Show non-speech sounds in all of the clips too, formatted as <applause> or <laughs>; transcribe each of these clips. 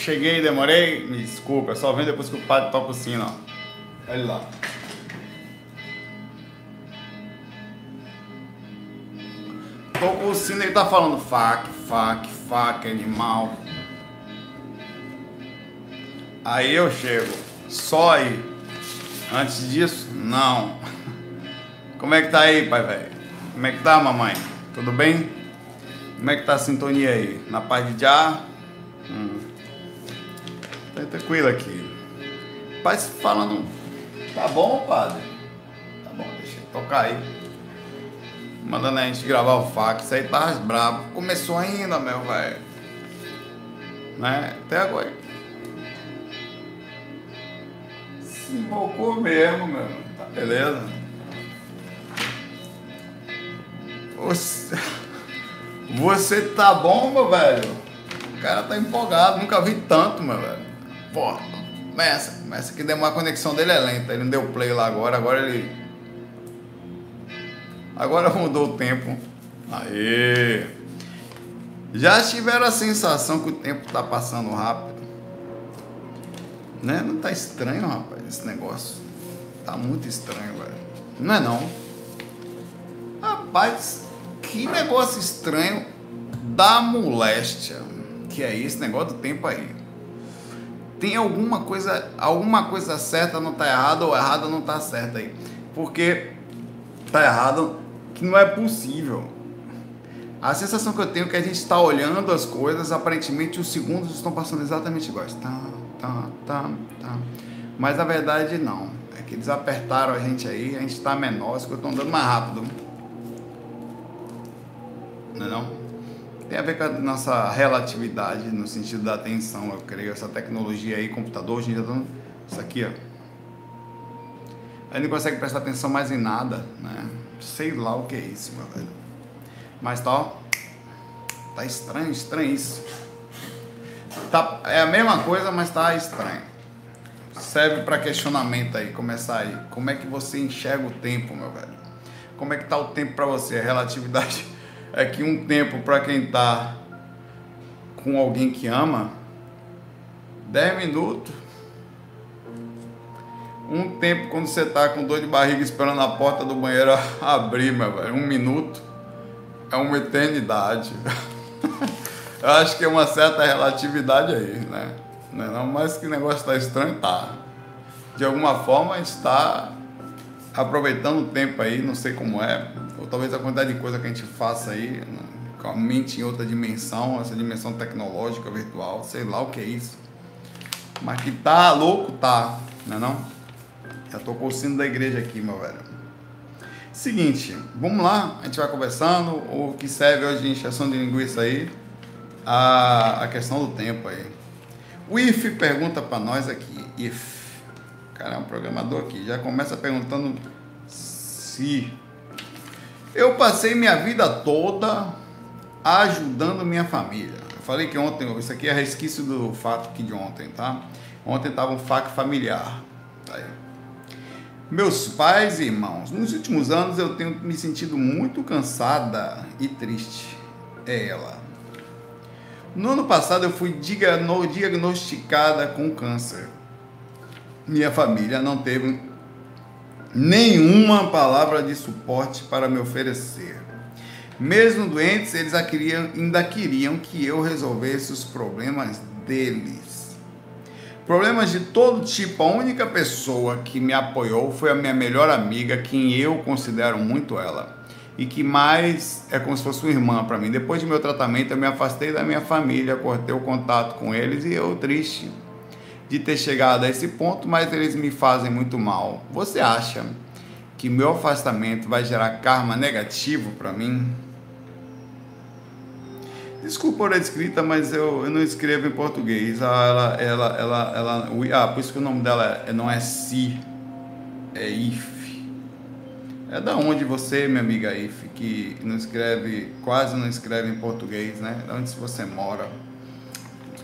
Cheguei, demorei, me desculpa, só vem depois que o padre toca o sino, ó. Olha lá. Tocou o sino ele tá falando fac, fac, fac, animal. Aí eu chego, só aí. Antes disso, não. <laughs> Como é que tá aí, pai velho? Como é que tá, mamãe? Tudo bem? Como é que tá a sintonia aí? Na paz de já? Hum. Tá tranquilo aqui. Pai falando. Tá bom, padre? Tá bom, deixa eu tocar aí. Mandando a gente gravar o fax. Isso aí tá brabo. Começou ainda, meu velho. Né? Até agora. Se invocou mesmo, meu. Tá beleza. Você <laughs> tá bom, meu velho? O cara tá empolgado, nunca vi tanto, meu velho. Pô, começa, começa que uma conexão dele é lenta. Ele não deu play lá agora, agora ele. Agora mudou o tempo. Aê! Já tiveram a sensação que o tempo tá passando rápido? Né? Não tá estranho, rapaz, esse negócio. Tá muito estranho, velho. Não é não. Rapaz, que negócio estranho da moléstia. Que é esse negócio do tempo aí. Tem alguma coisa, alguma coisa certa não tá errada ou errada não tá certa aí. Porque tá errado que não é possível. A sensação que eu tenho é que a gente está olhando as coisas, aparentemente os segundos estão passando exatamente iguais. Tá, tá, tá, tá. Mas na verdade não. É que eles apertaram a gente aí, a gente está menor, as coisas estão andando mais rápido. Não é não? Tem a ver com a nossa relatividade no sentido da atenção, eu creio. Essa tecnologia aí, computador, a gente já tá... Isso aqui, ó. A gente não consegue prestar atenção mais em nada, né? Sei lá o que é isso, meu velho. Mas tá, ó, tá estranho, estranho isso. Tá, é a mesma coisa, mas tá estranho. Serve para questionamento aí, começar aí. Como é que você enxerga o tempo, meu velho? Como é que tá o tempo para você? A relatividade é que um tempo para quem tá com alguém que ama, 10 minutos. Um tempo quando você tá com dor de barriga esperando a porta do banheiro <laughs> abrir, meu velho, um minuto é uma eternidade. <laughs> Eu acho que é uma certa relatividade aí, né? Não, é não mas que negócio tá estranho, tá. De alguma forma está aproveitando o tempo aí, não sei como é, ou talvez a quantidade de coisa que a gente faça aí, com a mente em outra dimensão, essa dimensão tecnológica, virtual, sei lá o que é isso. Mas que tá louco, tá, não é não? Já tocou o sino da igreja aqui, meu velho. Seguinte, vamos lá, a gente vai conversando, o que serve hoje de injeção de linguiça aí, a, a questão do tempo aí. O IF pergunta para nós aqui, IF, cara é um programador aqui, já começa perguntando se eu passei minha vida toda ajudando minha família. Eu falei que ontem, isso aqui é resquício do fato que de ontem, tá? Ontem tava um fato familiar. Tá aí. Meus pais e irmãos, nos últimos anos eu tenho me sentido muito cansada e triste. É ela. No ano passado eu fui diagnosticada com câncer. Minha família não teve nenhuma palavra de suporte para me oferecer. Mesmo doentes, eles ainda queriam que eu resolvesse os problemas deles. Problemas de todo tipo. A única pessoa que me apoiou foi a minha melhor amiga, quem eu considero muito ela. E que mais é como se fosse uma irmã para mim. Depois de meu tratamento, eu me afastei da minha família, cortei o contato com eles e eu triste de ter chegado a esse ponto, mas eles me fazem muito mal. Você acha que meu afastamento vai gerar karma negativo para mim? Desculpa a escrita, mas eu, eu não escrevo em português. Ah, ela, ela, ela, ela, ah, por isso que o nome dela é, não é Si, é If. É da onde você, minha amiga If, que não escreve, quase não escreve em português, né? De onde você mora?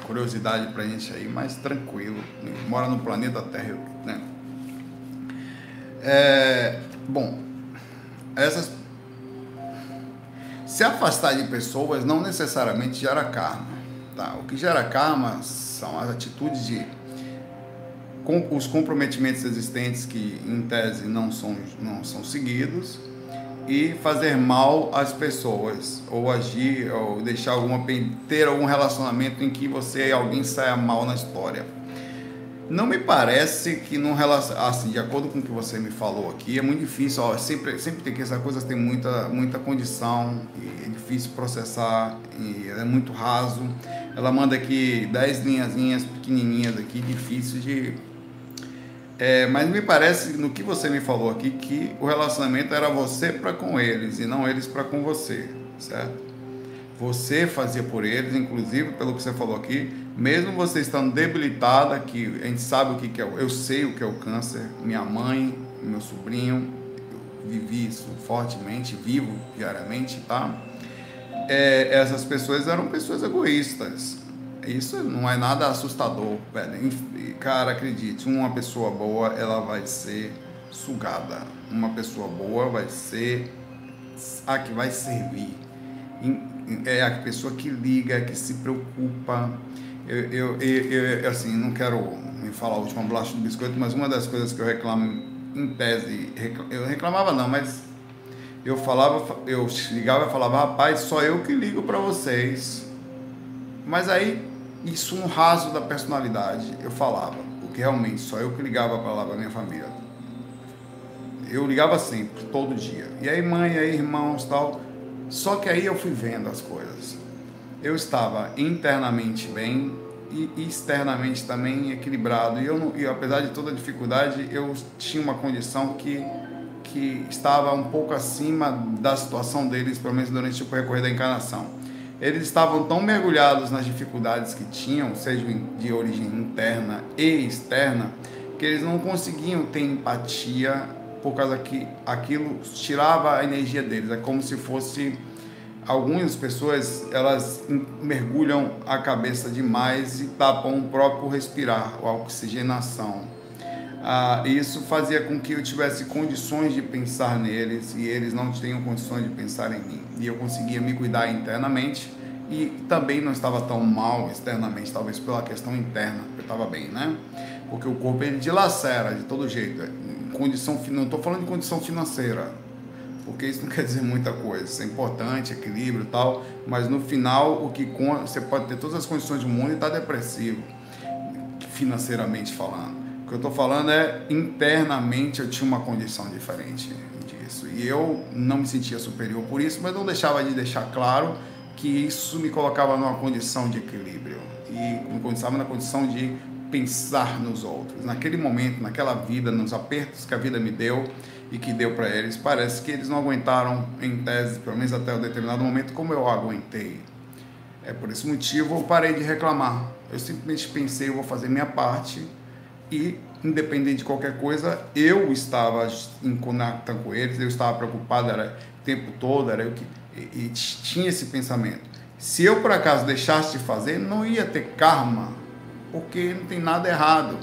Curiosidade pra gente aí, mas tranquilo. Mora no planeta Terra, né? É, bom, essas se afastar de pessoas não necessariamente gera karma, Tá? O que gera karma são as atitudes de com, os comprometimentos existentes que em tese não são, não são seguidos e fazer mal às pessoas ou agir ou deixar alguma ter algum relacionamento em que você e alguém saia mal na história. Não me parece que num relacionamento, assim, de acordo com o que você me falou aqui, é muito difícil, ó, sempre, sempre tem que essas coisas têm muita, muita condição, é difícil processar, é muito raso. Ela manda aqui 10 linhazinhas pequenininhas aqui, difícil de é, mas me parece, no que você me falou aqui, que o relacionamento era você para com eles e não eles para com você, certo? Você fazia por eles, inclusive pelo que você falou aqui, mesmo você estando debilitada, que a gente sabe o que, é, eu sei o que é o câncer, minha mãe, meu sobrinho, eu vivi isso fortemente, vivo diariamente, tá? É, essas pessoas eram pessoas egoístas, isso não é nada assustador, velho. Cara, acredite, uma pessoa boa, ela vai ser sugada. Uma pessoa boa vai ser a que vai servir. É a pessoa que liga, que se preocupa. Eu, eu, eu, eu assim, não quero me falar a última bolacha do biscoito, mas uma das coisas que eu reclamo, em tese, eu reclamava não, mas eu falava, eu ligava e falava, rapaz, só eu que ligo para vocês. Mas aí isso um raso da personalidade eu falava, porque realmente só eu que ligava para lá para minha família. Eu ligava sempre, todo dia. E aí mãe, aí irmãos, tal. Só que aí eu fui vendo as coisas. Eu estava internamente bem e externamente também equilibrado. E eu e apesar de toda a dificuldade, eu tinha uma condição que que estava um pouco acima da situação deles, pelo menos durante o percorrer da encarnação eles estavam tão mergulhados nas dificuldades que tinham, seja de origem interna e externa, que eles não conseguiam ter empatia por causa que aquilo tirava a energia deles. É como se fosse algumas pessoas elas mergulham a cabeça demais e tapam o próprio respirar, a oxigenação. Ah, isso fazia com que eu tivesse condições de pensar neles e eles não tinham condições de pensar em mim. E eu conseguia me cuidar internamente e também não estava tão mal externamente, talvez pela questão interna, eu estava bem, né? Porque o corpo ele dilacera de todo jeito. Condição, não estou falando de condição financeira, porque isso não <laughs> quer dizer muita coisa. Isso é importante, equilíbrio e tal, mas no final o que você pode ter todas as condições do mundo e estar tá depressivo, financeiramente falando. O que eu estou falando é internamente eu tinha uma condição diferente disso. E eu não me sentia superior por isso, mas não deixava de deixar claro que isso me colocava numa condição de equilíbrio e me colocava na condição de pensar nos outros. Naquele momento, naquela vida, nos apertos que a vida me deu e que deu para eles, parece que eles não aguentaram em tese, pelo menos até um determinado momento, como eu aguentei. É por esse motivo eu parei de reclamar. Eu simplesmente pensei, eu vou fazer minha parte e independente de qualquer coisa, eu estava em contato com eles, eu estava preocupado era, o tempo todo, era eu que e, e tinha esse pensamento. Se eu por acaso deixasse de fazer, não ia ter karma, porque não tem nada errado.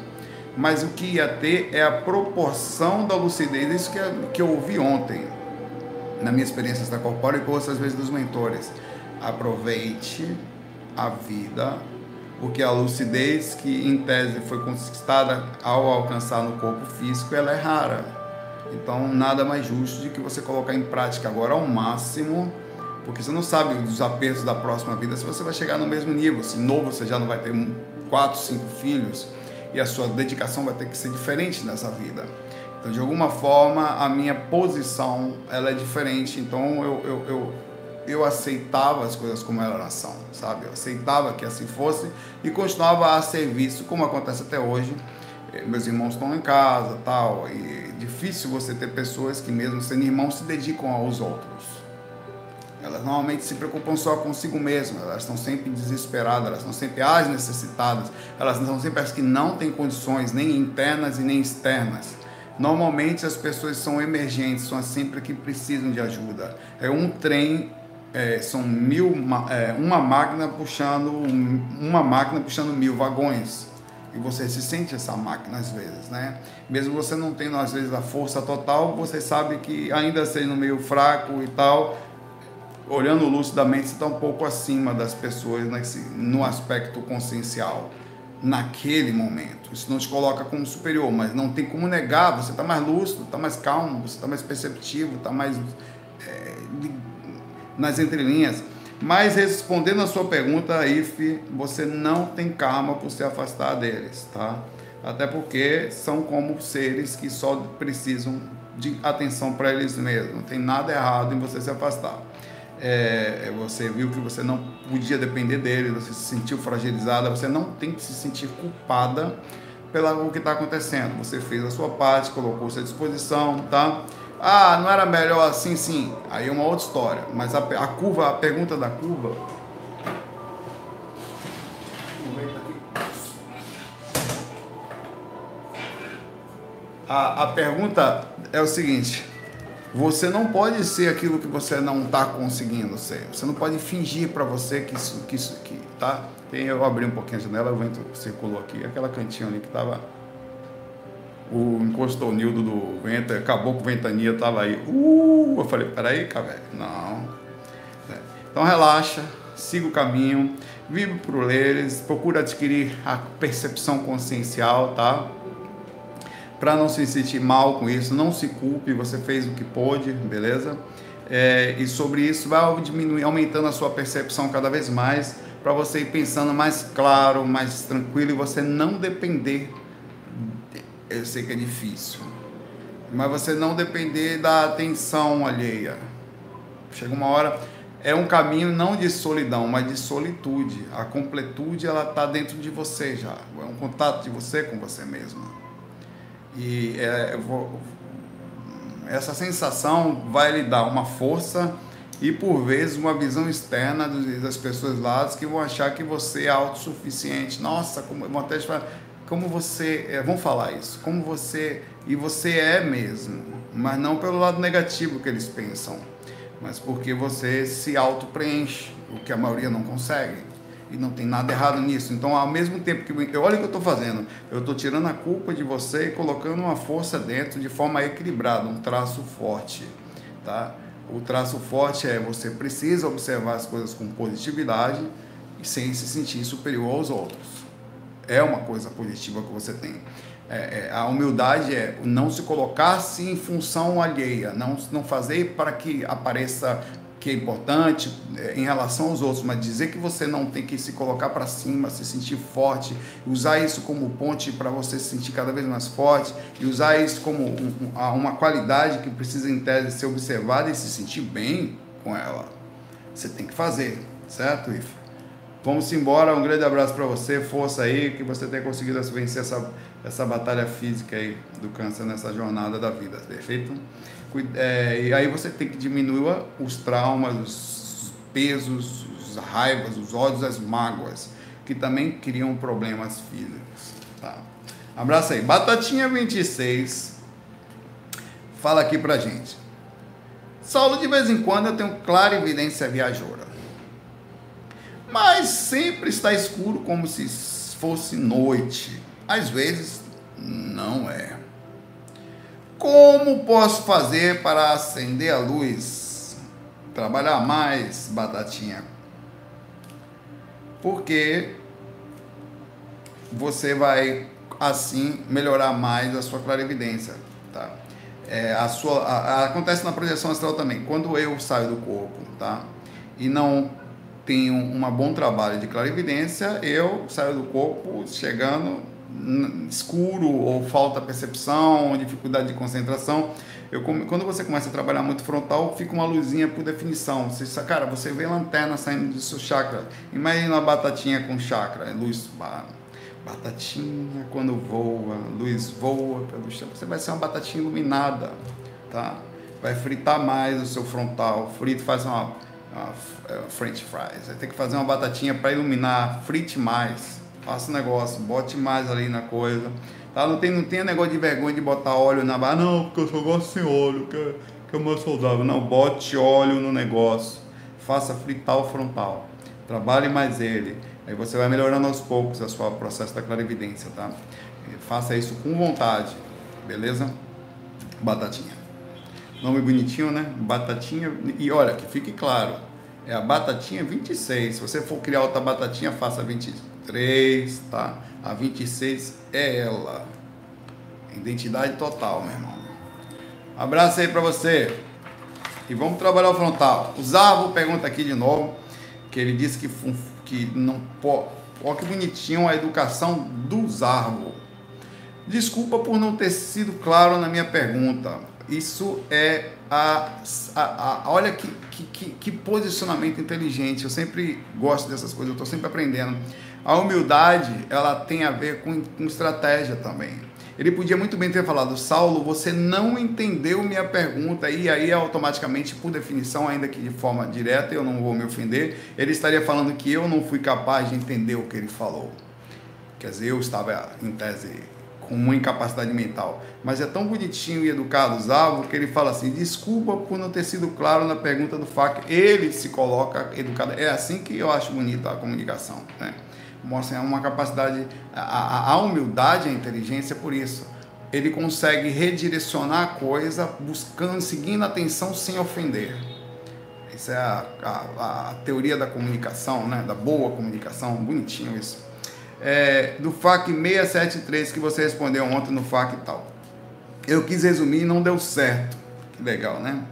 Mas o que ia ter é a proporção da lucidez, isso que, que eu ouvi ontem, na minha experiência da corpórea e com outras vezes dos mentores. Aproveite a vida porque a lucidez que em tese foi conquistada ao alcançar no corpo físico, ela é rara. Então, nada mais justo de que você colocar em prática agora ao máximo, porque você não sabe dos apertos da próxima vida, se você vai chegar no mesmo nível. Se novo você já não vai ter quatro, cinco filhos, e a sua dedicação vai ter que ser diferente nessa vida. Então, de alguma forma, a minha posição ela é diferente. Então, eu, eu, eu eu aceitava as coisas como elas são, sabe? Eu aceitava que assim fosse e continuava a serviço, como acontece até hoje. Eh, meus irmãos estão em casa, tal, e é difícil você ter pessoas que mesmo sendo irmãos se dedicam aos outros. Elas normalmente se preocupam só consigo mesmas, elas estão sempre desesperadas, elas estão sempre as necessitadas, elas estão sempre as que não têm condições, nem internas e nem externas. Normalmente as pessoas são emergentes, são sempre que precisam de ajuda. É um trem é, são mil, é, uma máquina puxando uma máquina puxando mil vagões e você se sente essa máquina às vezes, né? Mesmo você não tendo às vezes a força total, você sabe que ainda sendo meio fraco e tal, olhando lucidamente, você está um pouco acima das pessoas nesse, no aspecto consciencial, naquele momento. Isso não te coloca como superior, mas não tem como negar. Você está mais lúcido, está mais calmo, você está mais perceptivo, está mais é, nas entrelinhas. Mas respondendo a sua pergunta, If, você não tem karma por se afastar deles, tá? Até porque são como seres que só precisam de atenção para eles mesmos. Não tem nada errado em você se afastar. É, é, você viu que você não podia depender deles, você se sentiu fragilizada, você não tem que se sentir culpada pelo que está acontecendo. Você fez a sua parte, colocou-se à disposição, tá? Ah, não era melhor assim, sim. Aí é uma outra história. Mas a, a curva, a pergunta da curva. A, a pergunta é o seguinte: você não pode ser aquilo que você não está conseguindo ser. Você não pode fingir para você que isso, que isso, que tá. Tem, eu abri um pouquinho a janela, o vento circulou aqui, aquela cantinha ali que tava o encostou Nildo do vento, acabou com ventania, tava aí. Uh, eu falei, peraí, cara, não. É. Então relaxa, siga o caminho, vive por eles, procura adquirir a percepção consciencial, tá? Para não se sentir mal com isso, não se culpe, você fez o que pôde, beleza? É, e sobre isso vai diminuir, aumentando a sua percepção cada vez mais, para você ir pensando mais claro, mais tranquilo e você não depender eu sei que é difícil. Mas você não depender da atenção alheia. Chega uma hora, é um caminho não de solidão, mas de solitude. A completude ela está dentro de você já. É um contato de você com você mesmo. E é, vou, essa sensação vai lhe dar uma força e por vezes uma visão externa das pessoas lá que vão achar que você é autossuficiente. Nossa, como vão até falar, como você, é, vamos falar isso, como você, e você é mesmo, mas não pelo lado negativo que eles pensam, mas porque você se auto-preenche, o que a maioria não consegue. E não tem nada errado nisso. Então, ao mesmo tempo que. Olha o que eu estou fazendo. Eu estou tirando a culpa de você e colocando uma força dentro de forma equilibrada, um traço forte. Tá? O traço forte é você precisa observar as coisas com positividade e sem se sentir superior aos outros é uma coisa positiva que você tem. É, é, a humildade é não se colocar-se em função alheia, não, não fazer para que apareça que é importante é, em relação aos outros, mas dizer que você não tem que se colocar para cima, se sentir forte, usar isso como ponte para você se sentir cada vez mais forte e usar isso como um, uma qualidade que precisa em tese ser observada e se sentir bem com ela. Você tem que fazer, certo, Ifa? Vamos embora, um grande abraço para você, força aí, que você tenha conseguido vencer essa, essa batalha física aí do câncer nessa jornada da vida, perfeito? É, e aí você tem que diminuir os traumas, os pesos, as raivas, os ódios, as mágoas, que também criam problemas físicos, tá? Abraço aí. Batatinha 26 fala aqui pra gente. Saulo, de vez em quando eu tenho clara evidência viajoura mas sempre está escuro como se fosse noite. Às vezes não é. Como posso fazer para acender a luz? Trabalhar mais, batatinha. Porque você vai assim melhorar mais a sua clarividência, tá? É, a sua, a, a, acontece na projeção astral também. Quando eu saio do corpo, tá? E não tenho um bom trabalho de clarividência, eu saio do corpo chegando escuro ou falta percepção, dificuldade de concentração. Eu, quando você começa a trabalhar muito frontal, fica uma luzinha por definição. Você, cara, você vê lanterna saindo do seu chakra. Imagina uma batatinha com chakra, é luz. Batatinha quando voa, luz voa pelo chão. Você vai ser uma batatinha iluminada, tá? Vai fritar mais o seu frontal. Frito faz uma uh, French fries. Aí tem que fazer uma batatinha para iluminar, frite mais, faça o negócio, bote mais ali na coisa. Tá? Não, tem, não tem negócio de vergonha de botar óleo na barra, não, porque eu só gosto sem óleo, que é, que é mais saudável. Não, bote óleo no negócio, faça fritar o frontal, trabalhe mais ele. Aí você vai melhorando aos poucos o seu processo da clarividência, tá? Faça isso com vontade, beleza? Batatinha. Nome bonitinho, né? Batatinha. E olha, que fique claro, É a batatinha 26. Se você for criar outra batatinha, faça 23, tá? A 26 é ela. Identidade total, meu irmão. Abraço aí para você. E vamos trabalhar o frontal. O Zavo pergunta aqui de novo, que ele disse que, que não pode. Olha que bonitinho a educação do Zarvo. Desculpa por não ter sido claro na minha pergunta. Isso é a, a, a olha que, que, que, posicionamento inteligente. Eu sempre gosto dessas coisas, eu estou sempre aprendendo. A humildade, ela tem a ver com, com estratégia também. Ele podia muito bem ter falado, Saulo, você não entendeu minha pergunta, e aí automaticamente, por definição, ainda que de forma direta, eu não vou me ofender, ele estaria falando que eu não fui capaz de entender o que ele falou. Quer dizer, eu estava, em tese, uma incapacidade mental. Mas é tão bonitinho e educado Zavo que ele fala assim: desculpa por não ter sido claro na pergunta do FAC. Ele se coloca educado. É assim que eu acho bonita a comunicação. Né? mostra uma capacidade, a, a humildade, a inteligência por isso. Ele consegue redirecionar a coisa buscando, seguindo a atenção sem ofender. Essa é a, a, a, teoria da comunicação, né? da boa comunicação, bonitinho isso. É, do FAC 673 que você respondeu ontem no FAC e tal. Eu quis resumir e não deu certo. Que legal, né?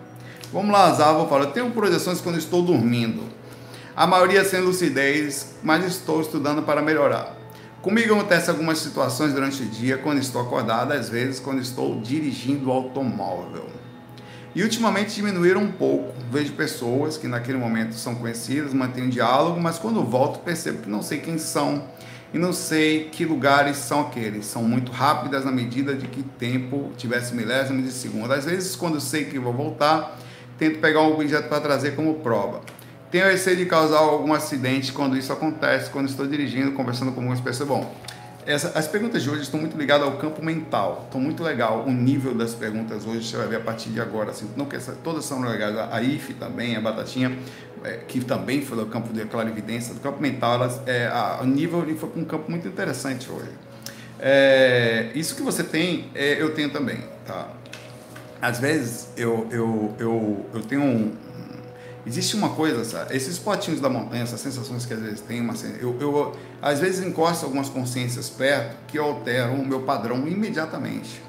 Vamos lá, falar. Eu tenho projeções quando estou dormindo a maioria sem lucidez, mas estou estudando para melhorar. Comigo acontece algumas situações durante o dia, quando estou acordado, às vezes quando estou dirigindo o automóvel. E ultimamente diminuíram um pouco. Vejo pessoas que naquele momento são conhecidas, mantêm um diálogo, mas quando volto percebo que não sei quem são e não sei que lugares são aqueles. São muito rápidas na medida de que tempo tivesse milésimos de segundo. Às vezes, quando sei que vou voltar, tento pegar um objeto para trazer como prova. Tenho receio de causar algum acidente quando isso acontece, quando estou dirigindo, conversando com algumas pessoas. Bom, essa, as perguntas de hoje estão muito ligadas ao campo mental. Estão muito legal. O nível das perguntas hoje você vai ver a partir de agora. Assim, não que essa, todas são legais. A IF também, a Batatinha, é, que também foi do campo de clarividência, do campo mental. Elas, é, a, nível ele foi para um campo muito interessante hoje. É, isso que você tem, é, eu tenho também. Tá? Às vezes eu, eu, eu, eu tenho um, Existe uma coisa, sabe? esses potinhos da montanha, essas sensações que às vezes tem, uma, eu, eu às vezes encosto algumas consciências perto que alteram o meu padrão imediatamente.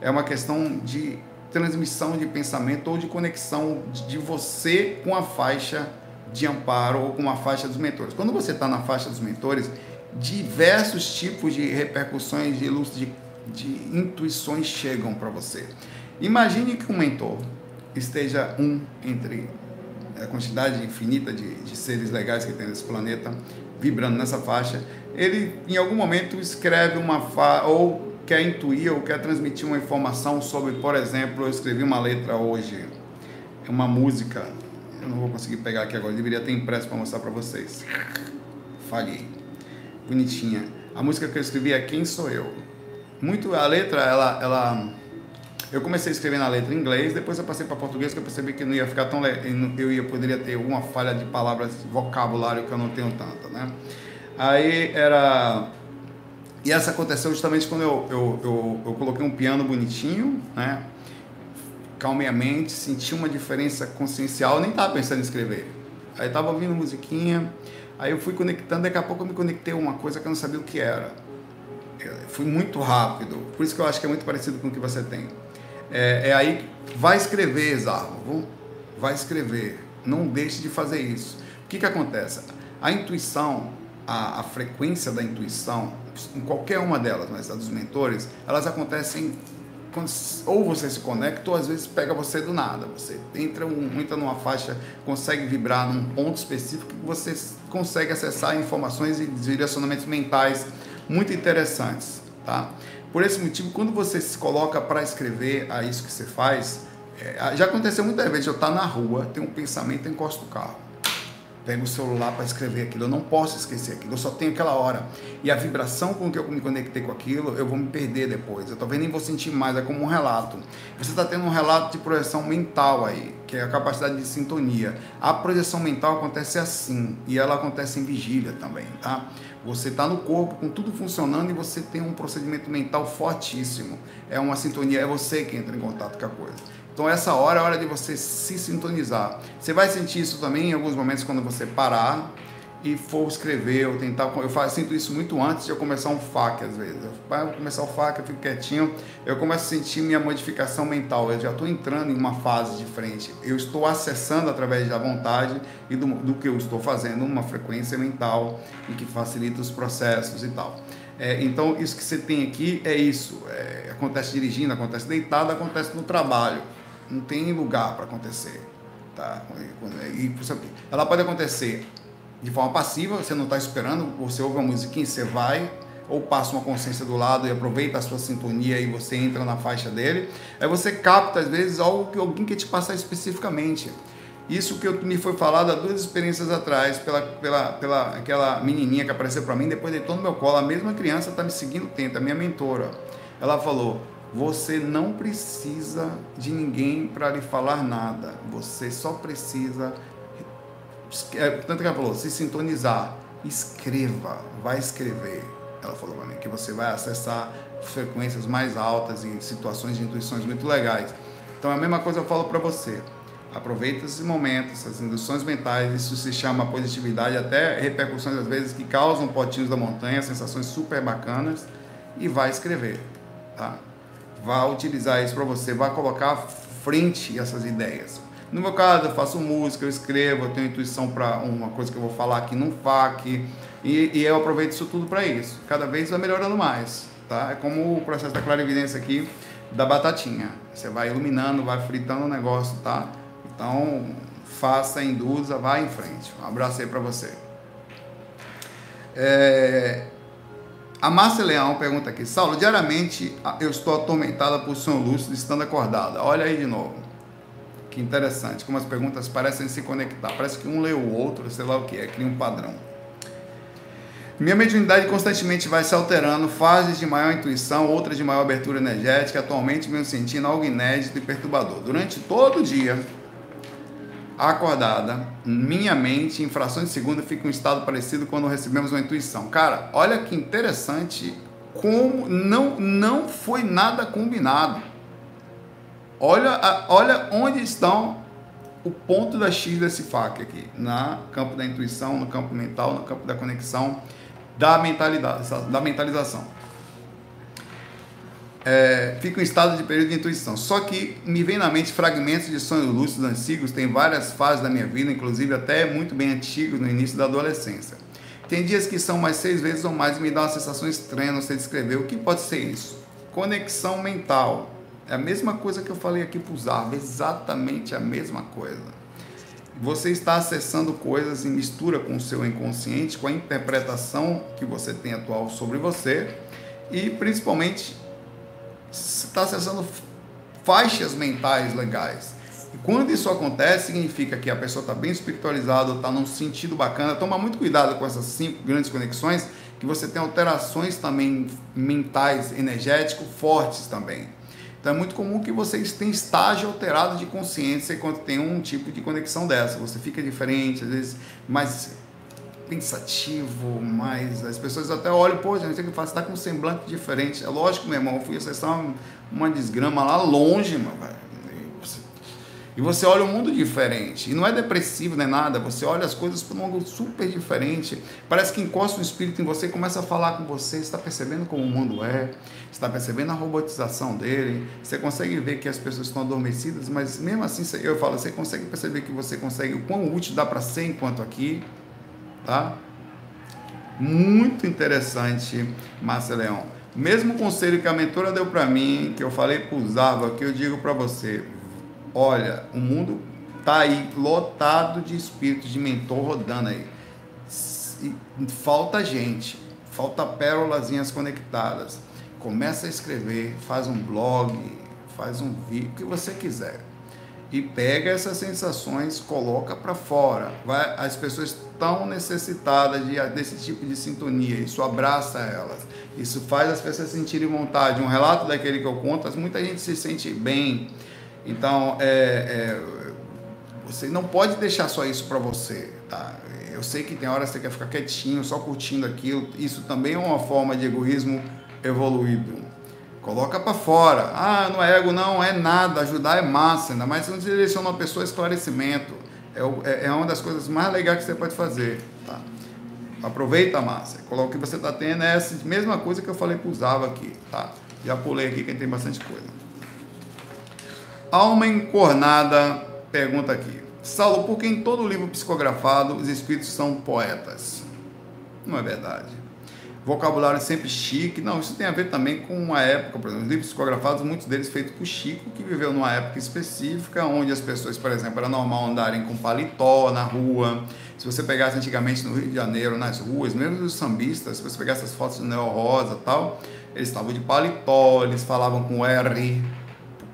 É uma questão de transmissão de pensamento ou de conexão de você com a faixa de amparo ou com a faixa dos mentores. Quando você está na faixa dos mentores, diversos tipos de repercussões de luz, de, de intuições chegam para você. Imagine que um mentor esteja um entre a quantidade infinita de, de seres legais que tem nesse planeta vibrando nessa faixa, ele em algum momento escreve uma fa ou quer intuir ou quer transmitir uma informação sobre, por exemplo, eu escrevi uma letra hoje, é uma música, eu não vou conseguir pegar aqui agora, deveria ter impresso para mostrar para vocês. Falhei. Bonitinha. A música que eu escrevi é Quem Sou Eu. Muito a letra ela ela eu comecei a escrever na letra em inglês, depois eu passei para português, que eu percebi que não ia ficar tão. Eu ia, poderia ter alguma falha de palavras, vocabulário que eu não tenho tanto, né? Aí era. E essa aconteceu justamente quando eu, eu, eu, eu coloquei um piano bonitinho, né? Calmei a mente, senti uma diferença consciencial, nem estava pensando em escrever. Aí estava ouvindo musiquinha, aí eu fui conectando, daqui a pouco eu me conectei a uma coisa que eu não sabia o que era. Eu fui muito rápido, por isso que eu acho que é muito parecido com o que você tem. É, é aí, vai escrever, Zarvo, vai escrever. Não deixe de fazer isso. O que, que acontece? A intuição, a, a frequência da intuição, em qualquer uma delas, mas a dos mentores, elas acontecem quando, ou você se conecta ou às vezes pega você do nada. Você entra, um, entra numa faixa, consegue vibrar num ponto específico que você consegue acessar informações e direcionamentos mentais muito interessantes, tá? Por esse motivo, quando você se coloca para escrever a isso que você faz, é, já aconteceu muitas vezes, eu estar tá na rua, tenho um pensamento, encosto o carro. Pego o celular para escrever aquilo, eu não posso esquecer aquilo, eu só tenho aquela hora. E a vibração com que eu me conectei com aquilo, eu vou me perder depois. Eu talvez nem vou sentir mais, é como um relato. Você está tendo um relato de projeção mental aí, que é a capacidade de sintonia. A projeção mental acontece assim, e ela acontece em vigília também, tá? Você está no corpo com tudo funcionando e você tem um procedimento mental fortíssimo. É uma sintonia, é você que entra em contato com a coisa. Então essa hora é a hora de você se sintonizar. Você vai sentir isso também em alguns momentos quando você parar e for escrever ou tentar. Eu faço, sinto isso muito antes de eu começar um FAQ, às vezes. Vou começar o FAQ, eu fico quietinho, eu começo a sentir minha modificação mental. Eu já estou entrando em uma fase diferente. Eu estou acessando através da vontade e do, do que eu estou fazendo uma frequência mental e que facilita os processos e tal. É, então, isso que você tem aqui é isso. É, acontece dirigindo, acontece deitado, acontece no trabalho. Não tem lugar para acontecer. Tá? E, ela pode acontecer de forma passiva, você não está esperando, você ouve uma musiquinha, você vai, ou passa uma consciência do lado e aproveita a sua sintonia e você entra na faixa dele. Aí você capta, às vezes, algo que alguém quer te passar especificamente. Isso que eu, me foi falado há duas experiências atrás, pela, pela, pela aquela menininha que apareceu para mim, depois deitou no meu colo, a mesma criança está me seguindo tenta, minha mentora. Ela falou: Você não precisa de ninguém para lhe falar nada, você só precisa é, tanto que ela falou, se sintonizar, escreva, vai escrever. Ela falou para mim que você vai acessar frequências mais altas e situações de intuições muito legais. Então a mesma coisa eu falo para você. Aproveita esses momentos, essas induções mentais, isso se chama positividade, até repercussões às vezes que causam potinhos da montanha, sensações super bacanas, e vai escrever, tá? Vá utilizar isso para você, vai colocar frente essas ideias. No meu caso, eu faço música, eu escrevo, eu tenho intuição para uma coisa que eu vou falar aqui num FAQ, e, e eu aproveito isso tudo para isso. Cada vez vai melhorando mais, tá? É como o processo da clarividência aqui da batatinha. Você vai iluminando, vai fritando o negócio, tá? Então, faça, induza, vá em frente. Um abraço aí para você. É... A Márcia Leão pergunta aqui, Saulo, diariamente eu estou atormentada por sonho lúcido estando acordada. Olha aí de novo. Que interessante, como as perguntas parecem se conectar. Parece que um lê o outro, sei lá o que é, cria um padrão. Minha mediunidade constantemente vai se alterando, fases de maior intuição, outras de maior abertura energética. Atualmente venho sentindo algo inédito e perturbador. Durante todo o dia, acordada, minha mente, em frações de segundo, fica um estado parecido quando recebemos uma intuição. Cara, olha que interessante como não, não foi nada combinado. Olha, olha onde estão o ponto da X desse FAQ aqui, no campo da intuição, no campo mental, no campo da conexão, da mentalidade, da mentalização. É, fica em estado de período de intuição. Só que me vem na mente fragmentos de sonhos lúcidos antigos, tem várias fases da minha vida, inclusive até muito bem antigos, no início da adolescência. Tem dias que são mais seis vezes ou mais e me dá uma sensação estranha, não sei descrever. O que pode ser isso? Conexão mental. É a mesma coisa que eu falei aqui para árvores, exatamente a mesma coisa. Você está acessando coisas em mistura com o seu inconsciente, com a interpretação que você tem atual sobre você e principalmente está acessando faixas mentais legais. E quando isso acontece, significa que a pessoa está bem espiritualizada, está num sentido bacana. Toma muito cuidado com essas cinco grandes conexões, que você tem alterações também mentais, energéticos fortes também. Então é muito comum que vocês tenham estágio alterado de consciência quando tem um tipo de conexão dessa. Você fica diferente, às vezes mais pensativo, mais. As pessoas até olham, pô, gente, o que? Você está com um semblante diferente. É lógico, meu irmão, eu fui acessar uma, uma desgrama lá longe, mano, velho. E você olha um mundo diferente. E não é depressivo nem nada. Você olha as coisas por um ângulo super diferente. Parece que encosta um espírito em você, começa a falar com você. Você está percebendo como o mundo é. Está percebendo a robotização dele. Você consegue ver que as pessoas estão adormecidas. Mas mesmo assim, eu falo, você consegue perceber que você consegue o quão útil dá para ser enquanto aqui. Tá? Muito interessante, Márcia Leão. Mesmo conselho que a mentora deu para mim, que eu falei para o Zava, que eu digo para você, Olha, o mundo tá aí lotado de espíritos de mentor rodando aí. Falta gente, falta pérolazinhas conectadas. Começa a escrever, faz um blog, faz um vídeo, o que você quiser. E pega essas sensações, coloca para fora. Vai, as pessoas estão necessitadas de, desse tipo de sintonia. Isso abraça elas. Isso faz as pessoas sentirem vontade. Um relato daquele que eu conto, muita gente se sente bem então, é, é, você não pode deixar só isso para você, tá? Eu sei que tem horas que você quer ficar quietinho, só curtindo aquilo. Isso também é uma forma de egoísmo evoluído. Coloca para fora. Ah, não é ego, não, é nada. Ajudar é massa, ainda mais se você direciona uma pessoa a esclarecimento. É, é, é uma das coisas mais legais que você pode fazer. Tá? Aproveita a massa. Coloca o que você está tendo. É essa mesma coisa que eu falei para usava aqui. Tá? Já pulei aqui que tem bastante coisa. Alma encornada pergunta aqui. Saulo, por que em todo livro psicografado os espíritos são poetas? Não é verdade vocabulário sempre chique. Não, isso tem a ver também com uma época, por exemplo, os livros psicografados, muitos deles feitos por Chico, que viveu numa época específica, onde as pessoas, por exemplo, era normal andarem com paletó na rua. Se você pegasse antigamente no Rio de Janeiro, nas ruas, mesmo os sambistas, se você pegasse as fotos do Neo Rosa tal, eles estavam de paletó, eles falavam com R,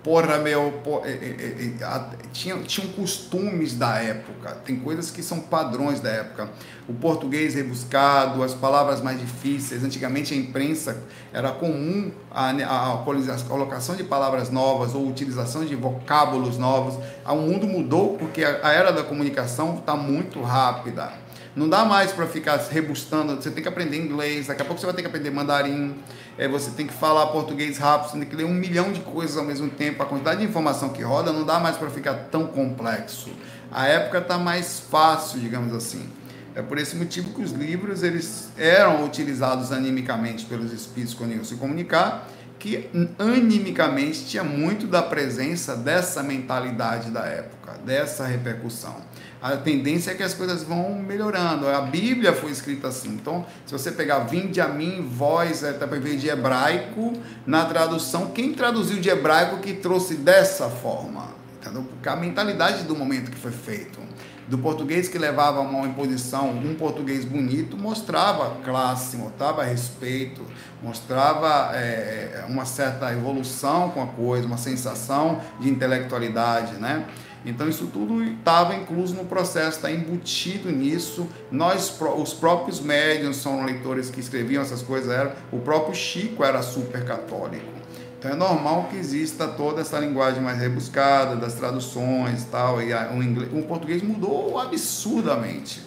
porra, meu, porra, é, é, é, tinham, tinham costumes da época, tem coisas que são padrões da época. O português rebuscado, as palavras mais difíceis. Antigamente a imprensa era comum a, a, a colocação de palavras novas ou utilização de vocábulos novos. O mundo mudou porque a, a era da comunicação está muito rápida. Não dá mais para ficar rebustando. Você tem que aprender inglês, daqui a pouco você vai ter que aprender mandarim é, você tem que falar português rápido, você tem que ler um milhão de coisas ao mesmo tempo. A quantidade de informação que roda não dá mais para ficar tão complexo. A época está mais fácil, digamos assim. É por esse motivo que os livros eles eram utilizados animicamente pelos espíritos quando iam se comunicar, que animicamente tinha muito da presença dessa mentalidade da época, dessa repercussão a tendência é que as coisas vão melhorando. A Bíblia foi escrita assim. Então, se você pegar vinde a mim, vós, é, para de hebraico, na tradução, quem traduziu de hebraico que trouxe dessa forma? Entendeu? Porque a mentalidade do momento que foi feito. Do português que levava uma imposição, um português bonito, mostrava classe, mostrava respeito, mostrava é, uma certa evolução com a coisa, uma sensação de intelectualidade, né? Então isso tudo estava incluso no processo, está embutido nisso. Nós, os próprios médiums são leitores que escreviam essas coisas, era, o próprio Chico era super católico. Então é normal que exista toda essa linguagem mais rebuscada, das traduções e tal, e o, inglês, o português mudou absurdamente.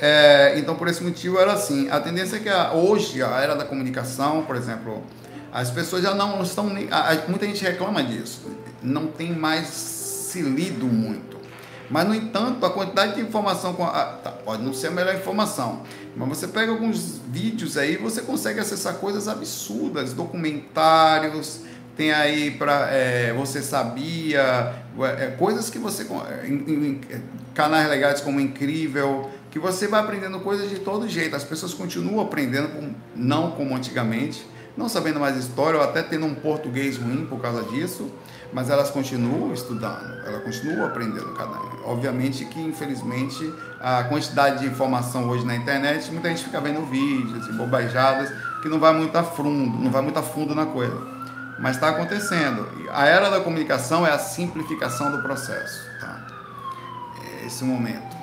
É, então por esse motivo era assim. A tendência é que a, hoje, a era da comunicação, por exemplo, as pessoas já não estão. Muita gente reclama disso. Não tem mais se lido muito. Mas, no entanto, a quantidade de informação, tá, pode não ser a melhor informação, mas você pega alguns vídeos aí, você consegue acessar coisas absurdas, documentários, tem aí para é, você sabia, é, coisas que você, em, em, canais legais como Incrível, que você vai aprendendo coisas de todo jeito. As pessoas continuam aprendendo, não como antigamente, não sabendo mais história ou até tendo um português ruim por causa disso mas elas continuam estudando, elas continuam aprendendo cada Obviamente que, infelizmente, a quantidade de informação hoje na internet, muita gente fica vendo vídeos e bobajadas que não vai muito a fundo, não vai muito a fundo na coisa. Mas está acontecendo. A era da comunicação é a simplificação do processo. Tá? É esse momento.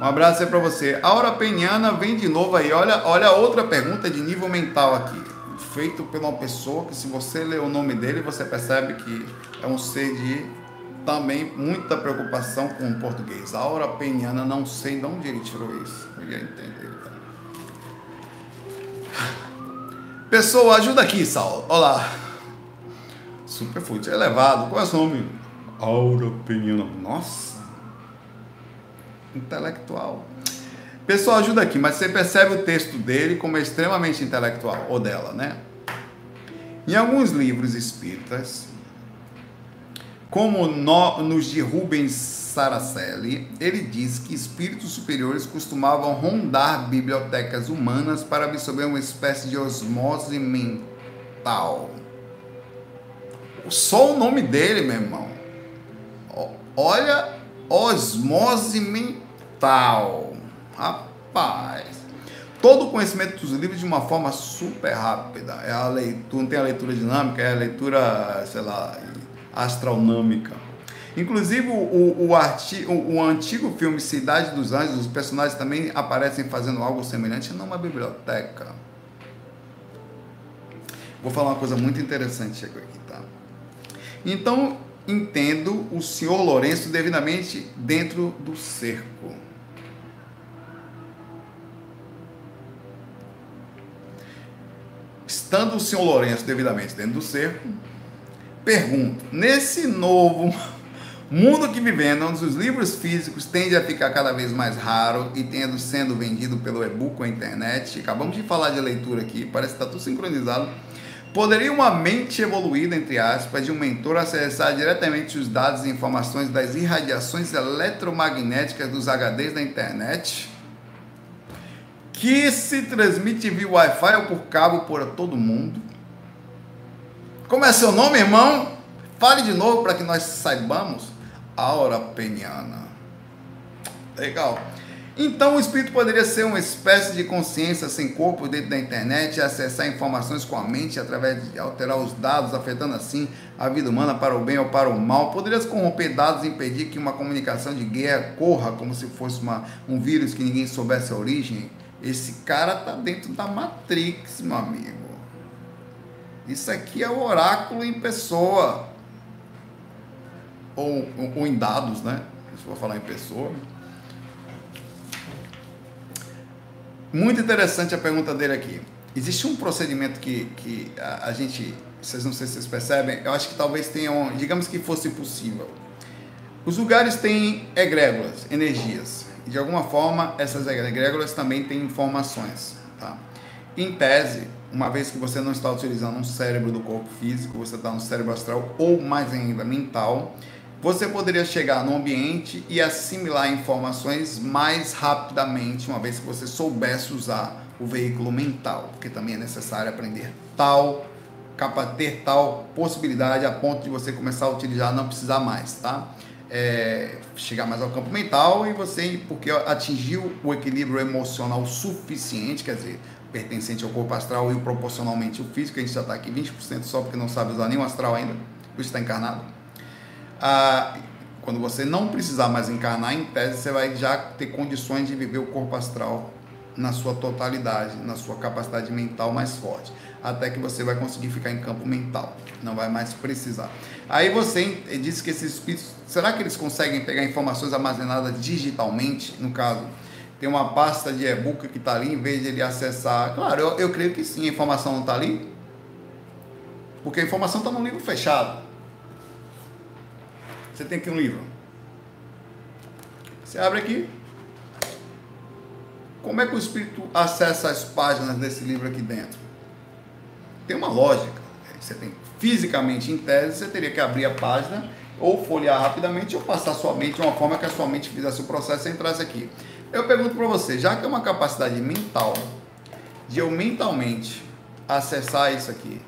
Um abraço aí para você. A hora peniana vem de novo aí. Olha, olha outra pergunta de nível mental aqui feito por uma pessoa que, se você ler o nome dele, você percebe que é um ser de também muita preocupação com o português. A Aura Peniana, não sei de onde ele tirou isso. Eu ia entender. Pessoa, ajuda aqui, Saulo. Olá. Superfood elevado. Qual é o seu nome? Aura Peniana. Nossa. Intelectual. Pessoal, ajuda aqui, mas você percebe o texto dele como extremamente intelectual, ou dela, né? Em alguns livros espíritas, como no, nos de Rubens Saracelli, ele diz que espíritos superiores costumavam rondar bibliotecas humanas para absorver uma espécie de osmose mental. Só o nome dele, meu irmão. Olha, osmose mental. Rapaz. Todo o conhecimento dos livros de uma forma super rápida. É a leitura, não tem a leitura dinâmica, é a leitura, sei lá, astronômica. Inclusive, o, o, arti, o, o, antigo filme Cidade dos Anjos, os personagens também aparecem fazendo algo semelhante numa biblioteca. Vou falar uma coisa muito interessante aqui, tá? Então, entendo o senhor Lourenço devidamente dentro do cerco. Estando o senhor Lourenço devidamente dentro do cerco, pergunto: nesse novo <laughs> mundo que vivemos, onde os livros físicos tendem a ficar cada vez mais raro e tendo sendo vendido pelo e-book ou internet, acabamos de falar de leitura aqui, parece que está tudo sincronizado. Poderia uma mente evoluída, entre aspas, de um mentor acessar diretamente os dados e informações das irradiações eletromagnéticas dos HDs da internet? Que se transmite via Wi-Fi ou por cabo por todo mundo? Como é seu nome, irmão? Fale de novo para que nós saibamos. Aura Peniana. Legal. Então o espírito poderia ser uma espécie de consciência sem corpo dentro da internet e acessar informações com a mente através de alterar os dados, afetando assim a vida humana para o bem ou para o mal. Poderia corromper dados e impedir que uma comunicação de guerra corra como se fosse uma, um vírus que ninguém soubesse a origem. Esse cara tá dentro da Matrix, meu amigo. Isso aqui é o oráculo em pessoa. Ou, ou, ou em dados, né? Se for falar em pessoa. Muito interessante a pergunta dele aqui. Existe um procedimento que, que a, a gente, vocês não sei se vocês percebem, eu acho que talvez tenham, digamos que fosse possível. Os lugares têm egrégoras, energias. De alguma forma, essas egrégoras também têm informações. Tá? Em tese, uma vez que você não está utilizando um cérebro do corpo físico, você está no cérebro astral ou mais ainda mental, você poderia chegar no ambiente e assimilar informações mais rapidamente, uma vez que você soubesse usar o veículo mental, porque também é necessário aprender tal, ter tal possibilidade a ponto de você começar a utilizar, não precisar mais, tá? É, chegar mais ao campo mental e você, porque atingiu o equilíbrio emocional suficiente, quer dizer, pertencente ao corpo astral e proporcionalmente o físico, a gente já está aqui 20% só porque não sabe usar nenhum astral ainda, por isso está encarnado. Ah, quando você não precisar mais encarnar, em tese, você vai já ter condições de viver o corpo astral na sua totalidade, na sua capacidade mental mais forte, até que você vai conseguir ficar em campo mental, não vai mais precisar. Aí você disse que esses espíritos, será que eles conseguem pegar informações armazenadas digitalmente, no caso? Tem uma pasta de e-book que está ali, em vez de ele acessar. Claro, eu, eu creio que sim, a informação não está ali. Porque a informação está no livro fechado. Você tem aqui um livro. Você abre aqui. Como é que o espírito acessa as páginas desse livro aqui dentro? Tem uma lógica. Você tem fisicamente, em tese, você teria que abrir a página ou folhear rapidamente ou passar sua mente de uma forma que a sua mente fizesse o processo e entrasse aqui. Eu pergunto para você, já que é uma capacidade mental, de eu mentalmente acessar isso aqui,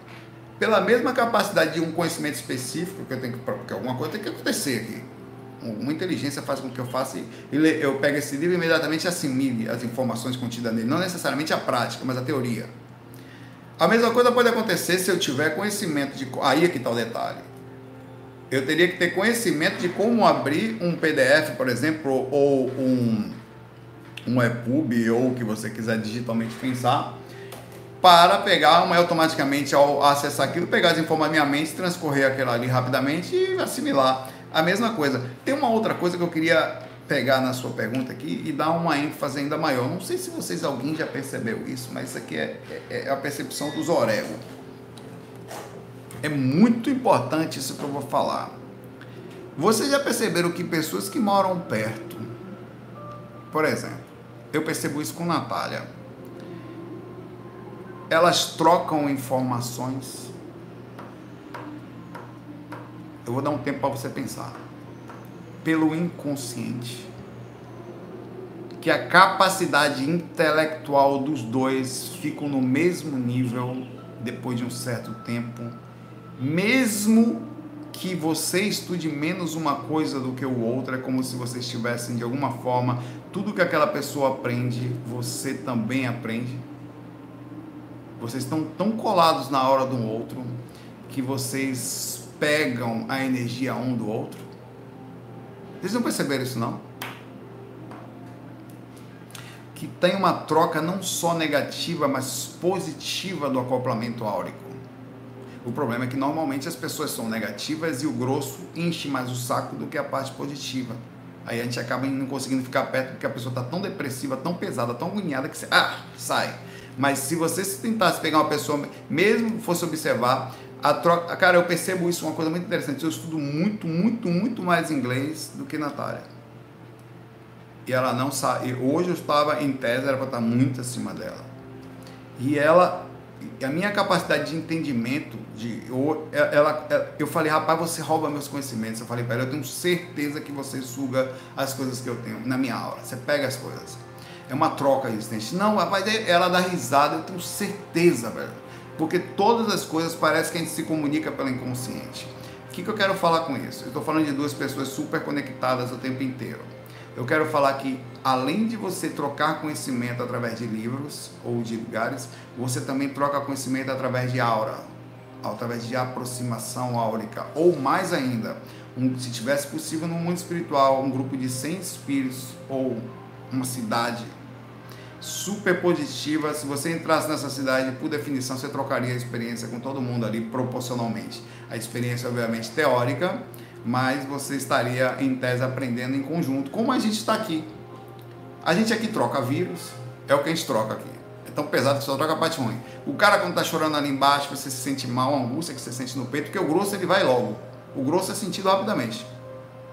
pela mesma capacidade de um conhecimento específico que eu tenho que, porque alguma coisa tem que acontecer aqui. Uma inteligência faz com que eu faça, eu pego esse livro e imediatamente assimile as informações contidas nele, não necessariamente a prática, mas a teoria. A mesma coisa pode acontecer se eu tiver conhecimento de. Aí é que está o detalhe. Eu teria que ter conhecimento de como abrir um PDF, por exemplo, ou um, um EPUB, ou o que você quiser digitalmente pensar, para pegar, mas automaticamente ao acessar aquilo, pegar as informações minha mente, transcorrer aquilo ali rapidamente e assimilar. A mesma coisa. Tem uma outra coisa que eu queria pegar na sua pergunta aqui e dar uma ênfase ainda maior. Não sei se vocês, alguém já percebeu isso, mas isso aqui é, é, é a percepção dos orégãos. É muito importante isso que eu vou falar. Vocês já perceberam que pessoas que moram perto, por exemplo, eu percebo isso com Natália elas trocam informações. Eu vou dar um tempo para você pensar. Pelo inconsciente. Que a capacidade intelectual dos dois ficam no mesmo nível depois de um certo tempo, mesmo que você estude menos uma coisa do que o outro, é como se vocês estivessem de alguma forma, tudo que aquela pessoa aprende, você também aprende. Vocês estão tão colados na hora um outro que vocês pegam a energia um do outro. Vocês não perceberam isso não? Que tem uma troca não só negativa, mas positiva do acoplamento áurico. O problema é que normalmente as pessoas são negativas e o grosso enche mais o saco do que a parte positiva. Aí a gente acaba não conseguindo ficar perto porque a pessoa está tão depressiva, tão pesada, tão agoniada que você, ah, sai. Mas se você tentasse pegar uma pessoa, mesmo fosse observar, a troca, cara, eu percebo isso uma coisa muito interessante. Eu estudo muito, muito, muito mais inglês do que Natália. E ela não sabe. Hoje eu estava em tese, era para estar muito acima dela. E ela, a minha capacidade de entendimento, de, eu, ela, eu falei, rapaz, você rouba meus conhecimentos. Eu falei para ela, eu tenho certeza que você suga as coisas que eu tenho na minha aula. Você pega as coisas. É uma troca existente. Não, rapaz, ela dá risada, eu tenho certeza, velho. Porque todas as coisas parece que a gente se comunica pelo inconsciente. O que, que eu quero falar com isso? Eu estou falando de duas pessoas super conectadas o tempo inteiro. Eu quero falar que, além de você trocar conhecimento através de livros ou de lugares, você também troca conhecimento através de aura, através de aproximação áurica. Ou mais ainda, um, se tivesse possível no mundo espiritual, um grupo de 100 espíritos ou uma cidade super positiva. Se você entrasse nessa cidade, por definição, você trocaria a experiência com todo mundo ali proporcionalmente. A experiência, obviamente, teórica, mas você estaria, em tese, aprendendo em conjunto, como a gente está aqui. A gente aqui troca vírus, é o que a gente troca aqui. É tão pesado que só troca a parte ruim. O cara, quando está chorando ali embaixo, você se sente mal, a angústia que você sente no peito, porque o grosso ele vai logo. O grosso é sentido rapidamente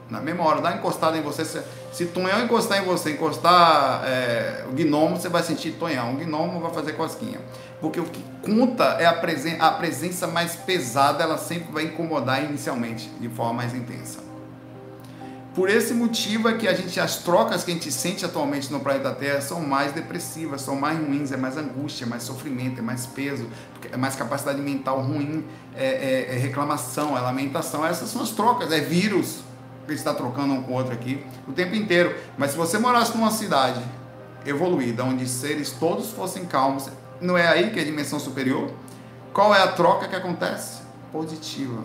na mesma hora, dá encostada em você. Se, se Tonhão encostar em você, encostar é, o gnomo, você vai sentir Tonhão. O gnomo vai fazer cosquinha. Porque o que conta é a, presen a presença mais pesada, ela sempre vai incomodar inicialmente, de forma mais intensa. Por esse motivo é que a gente, as trocas que a gente sente atualmente no planeta Terra são mais depressivas, são mais ruins, é mais angústia, é mais sofrimento, é mais peso, é mais capacidade mental ruim, é, é, é reclamação, é lamentação. Essas são as trocas, é vírus, que está trocando um com o outro aqui o tempo inteiro. Mas se você morasse numa cidade evoluída, onde seres todos fossem calmos, não é aí que é a dimensão superior? Qual é a troca que acontece? Positiva.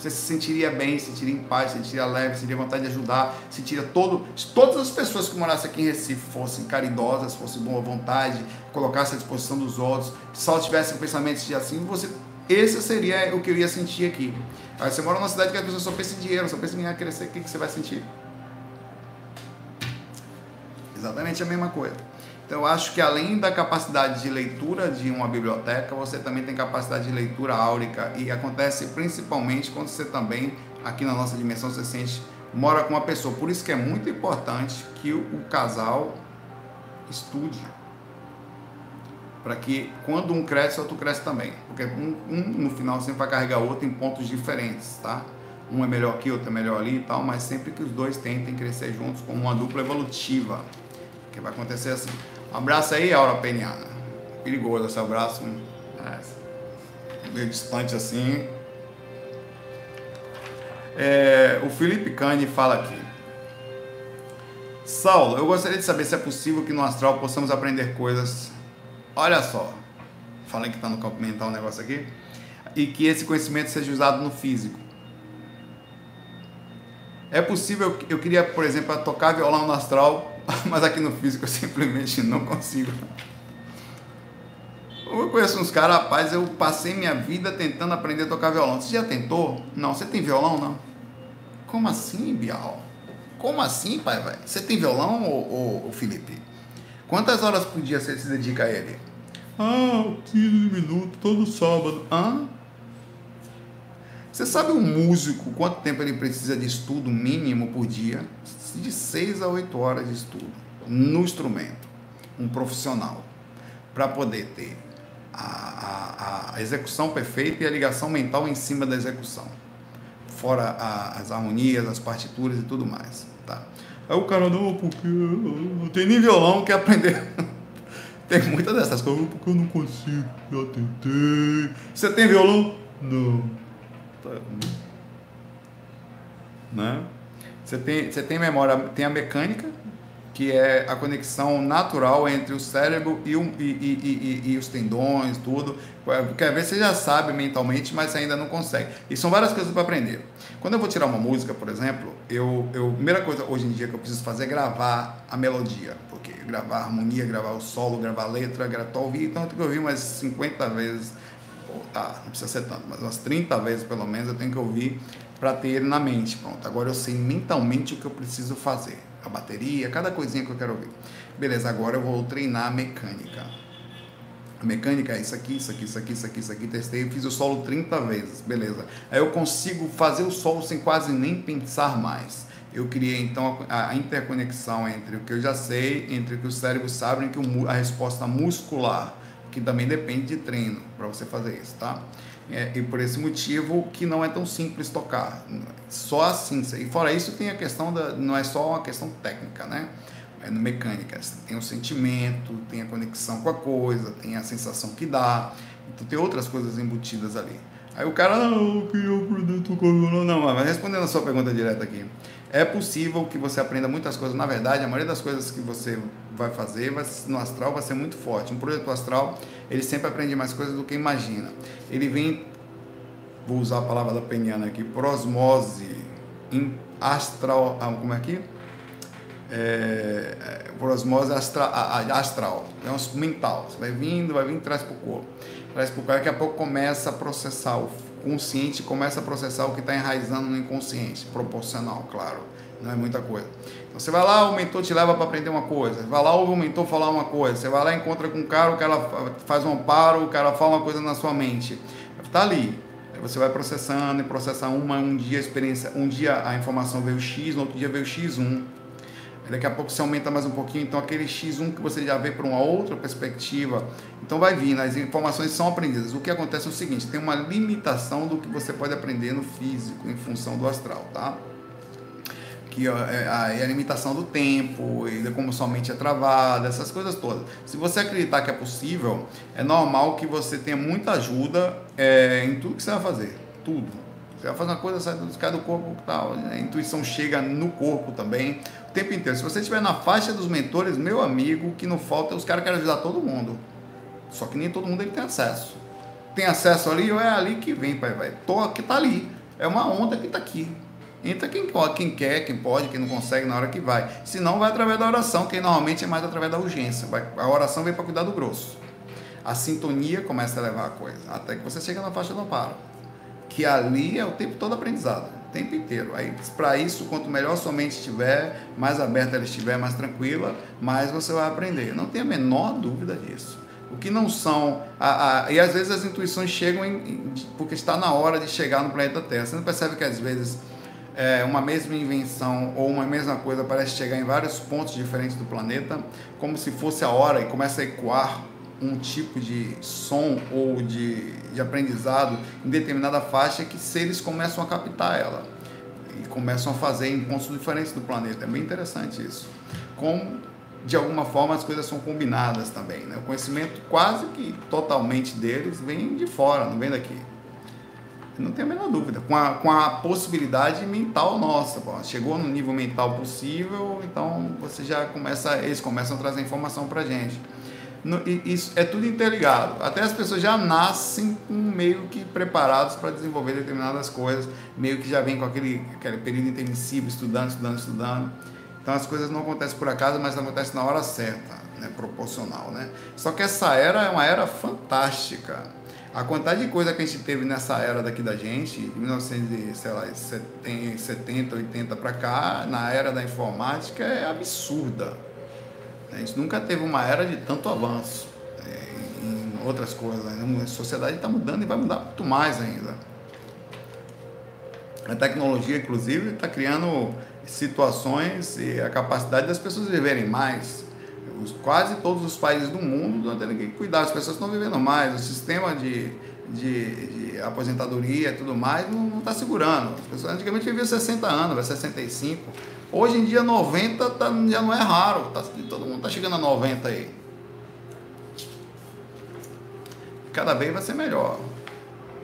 Você se sentiria bem, se sentiria em paz, se sentiria leve, sentiria vontade de ajudar, sentiria todo. Se todas as pessoas que morassem aqui em Recife fossem caridosas, fossem boa vontade, colocassem à disposição dos outros, só tivessem pensamentos de assim, você esse seria o que eu ia sentir aqui. Aí você mora numa cidade que as pessoas só pensam em dinheiro, só pensam em crescer, o que, que você vai sentir? Exatamente a mesma coisa. Então eu acho que além da capacidade de leitura de uma biblioteca, você também tem capacidade de leitura áurica e acontece principalmente quando você também, aqui na nossa dimensão, você sente, mora com uma pessoa. Por isso que é muito importante que o casal estude para que quando um cresce, outro cresce também. Porque um, um, no final sempre vai carregar outro em pontos diferentes, tá? Um é melhor aqui, outro é melhor ali e tal, mas sempre que os dois tentem crescer juntos como uma dupla evolutiva, que vai acontecer assim. Um abraço aí, Aura Peniana. Perigoso esse abraço, é, meio distante assim. É, o Felipe Cane fala aqui. Saulo, eu gostaria de saber se é possível que no astral possamos aprender coisas Olha só, falei que está no campo mental um negócio aqui, e que esse conhecimento seja usado no físico. É possível, eu queria, por exemplo, tocar violão no astral, <laughs> mas aqui no físico eu simplesmente <laughs> não consigo. Eu conheço uns caras, rapaz, eu passei minha vida tentando aprender a tocar violão. Você já tentou? Não, você tem violão, não? Como assim, Bial? Como assim, pai, velho? Você tem violão, ô, ô, Felipe? Quantas horas por dia você se dedica a ele? Ah, 15 minutos, todo sábado. Hã? Você sabe um músico quanto tempo ele precisa de estudo mínimo por dia? De 6 a 8 horas de estudo no instrumento. Um profissional. Para poder ter a, a, a, execução perfeita e a ligação mental em cima da execução. Fora a, as harmonias, as partituras e tudo mais. Tá? Aí o cara, não, porque não tem nem violão, quer aprender. <laughs> tem muitas dessas coisas, porque eu não consigo, já tentei. Você tem violão? Não. Tá. Né? Você tem, você tem memória, tem a mecânica, que é a conexão natural entre o cérebro e, o, e, e, e, os tendões, tudo. Quer ver, você já sabe mentalmente, mas ainda não consegue. E são várias coisas para aprender. Quando eu vou tirar uma música, por exemplo, eu, eu, a primeira coisa hoje em dia que eu preciso fazer é gravar a melodia. Porque gravar a harmonia, gravar o solo, gravar a letra, gravar, ouvir, então eu tenho que ouvir umas 50 vezes. Tá, não precisa ser tanto, mas umas 30 vezes pelo menos eu tenho que ouvir para ter ele na mente. Pronto, agora eu sei mentalmente o que eu preciso fazer a bateria, cada coisinha que eu quero ouvir. Beleza, agora eu vou treinar a mecânica. mecânica é isso aqui, isso aqui, isso aqui, isso aqui, isso aqui, testei, fiz o solo 30 vezes, beleza. Aí eu consigo fazer o solo sem quase nem pensar mais. Eu criei então a, interconexão entre o que eu já sei, entre o que o cérebro sabe e a resposta muscular, que também depende de treino para você fazer isso, tá? É, e por esse motivo que não é tão simples tocar. Só assim. E fora isso tem a questão da. Não é só uma questão técnica, né? é mecânica. Tem o sentimento, tem a conexão com a coisa, tem a sensação que dá. Então tem outras coisas embutidas ali. Aí o cara, não, eu queria aprender a tocar violão. Não, mas respondendo a sua pergunta direta aqui. É possível que você aprenda muitas coisas. Na verdade, a maioria das coisas que você vai fazer vai, no astral vai ser muito forte. Um projeto astral, ele sempre aprende mais coisas do que imagina. Ele vem, vou usar a palavra da peniana aqui, prosmose, em astral, ah, como é que? é, por osmose astra, astral, é um mental. Você vai vindo, vai vindo, traz para o corpo. Traz para o corpo, daqui a pouco começa a processar, o consciente começa a processar o que está enraizando no inconsciente, proporcional, claro, não é muita coisa. Então você vai lá, o mentor te leva para aprender uma coisa, vai lá, ouve o mentor falar uma coisa, você vai lá, encontra com um cara, o cara faz um amparo, o cara fala uma coisa na sua mente, está ali. Aí você vai processando e processa uma, um dia a experiência, um dia a informação veio X, no outro dia veio X1 Daqui a pouco você aumenta mais um pouquinho, então aquele X1 que você já vê por uma outra perspectiva, então vai vir, as informações são aprendidas. O que acontece é o seguinte, tem uma limitação do que você pode aprender no físico em função do astral, tá? Que é a, é a limitação do tempo, e como sua mente é travada, essas coisas todas. Se você acreditar que é possível, é normal que você tenha muita ajuda é, em tudo que você vai fazer, tudo. Você vai fazer uma coisa, sai do, do corpo, tal, a intuição chega no corpo também o tempo inteiro. Se você estiver na faixa dos mentores, meu amigo, que não falta, os caras querem ajudar todo mundo. Só que nem todo mundo ele tem acesso. Tem acesso ali, ou é ali que vem, pai, vai. Tô que tá ali. É uma onda que tá aqui. Entra quem, quem quer, quem pode, quem não consegue na hora que vai. Se não, vai através da oração, que normalmente é mais através da urgência. A oração vem para cuidar do grosso. A sintonia começa a levar a coisa, até que você chega na faixa do amparo. Que ali é o tempo todo aprendizado tempo inteiro. Aí, para isso, quanto melhor sua mente estiver, mais aberta ela estiver, mais tranquila, mais você vai aprender. Não tem a menor dúvida disso. O que não são. A, a, e às vezes as intuições chegam em, em, porque está na hora de chegar no planeta Terra. Você não percebe que às vezes é, uma mesma invenção ou uma mesma coisa parece chegar em vários pontos diferentes do planeta, como se fosse a hora e começa a ecoar um tipo de som ou de, de aprendizado em determinada faixa que seres começam a captar ela e começam a fazer em pontos diferentes do planeta. É bem interessante isso. Como de alguma forma as coisas são combinadas também. Né? O conhecimento quase que totalmente deles vem de fora, não vem daqui. Não tem a menor dúvida. Com a, com a possibilidade mental nossa. Pô. Chegou no nível mental possível, então você já começa, eles começam a trazer informação para gente isso é tudo interligado. Até as pessoas já nascem meio que preparados para desenvolver determinadas coisas, meio que já vem com aquele, aquele período intensivo, estudando, estudando, estudando. Então as coisas não acontecem por acaso, mas acontecem na hora certa, né? proporcional. Né? Só que essa era é uma era fantástica. A quantidade de coisa que a gente teve nessa era daqui da gente, de 1970, 80 para cá, na era da informática, é absurda a gente nunca teve uma era de tanto avanço é, em outras coisas. Né? A sociedade está mudando e vai mudar muito mais ainda. A tecnologia, inclusive, está criando situações e a capacidade das pessoas viverem mais. Quase todos os países do mundo estão tendo que cuidar, as pessoas estão vivendo mais, o sistema de, de, de aposentadoria e tudo mais não está segurando. As pessoas antigamente viviam 60 anos, vai 65 Hoje em dia 90 tá, já não é raro, tá, todo mundo está chegando a 90 aí. Cada vez vai ser melhor.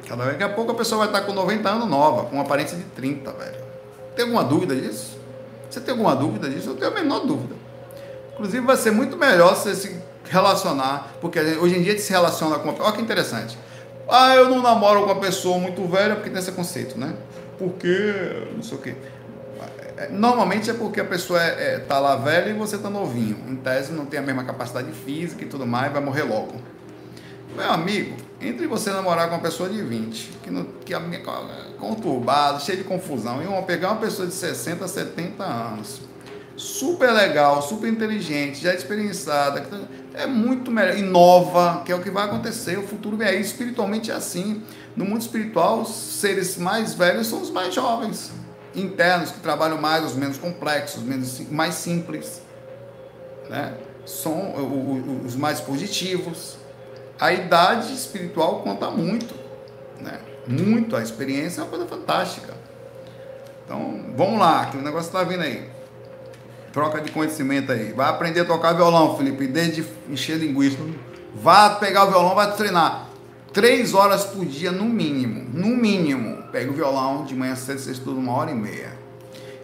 Cada vez, daqui a pouco a pessoa vai estar com 90 anos nova, com aparência de 30, velho. Tem alguma dúvida disso? Você tem alguma dúvida disso? Eu tenho a menor dúvida. Inclusive vai ser muito melhor você se relacionar, porque hoje em dia se relaciona com uma Olha que interessante. Ah, eu não namoro com uma pessoa muito velha porque tem esse conceito, né? Porque não sei o quê. É, normalmente é porque a pessoa é, é, tá lá velha e você está novinho. Em tese não tem a mesma capacidade física e tudo mais, vai morrer logo. Meu amigo, entre você namorar com uma pessoa de 20, que, não, que é conturbado, cheio de confusão, e uma, pegar uma pessoa de 60, 70 anos, super legal, super inteligente, já experienciada, é muito melhor, inova, que é o que vai acontecer. O futuro é aí, espiritualmente é assim. No mundo espiritual, os seres mais velhos são os mais jovens, internos, que trabalham mais, os menos complexos, menos, mais simples. Né? São os mais positivos. A idade espiritual conta muito. Né? Muito. A experiência é uma coisa fantástica. Então, vamos lá, que o negócio está vindo aí. Troca de conhecimento aí. Vai aprender a tocar violão, Felipe, desde encher linguiça. Vá pegar o violão, vai treinar. Três horas por dia, no mínimo. No mínimo. Pega o violão, de manhã cedo você estuda uma hora e meia.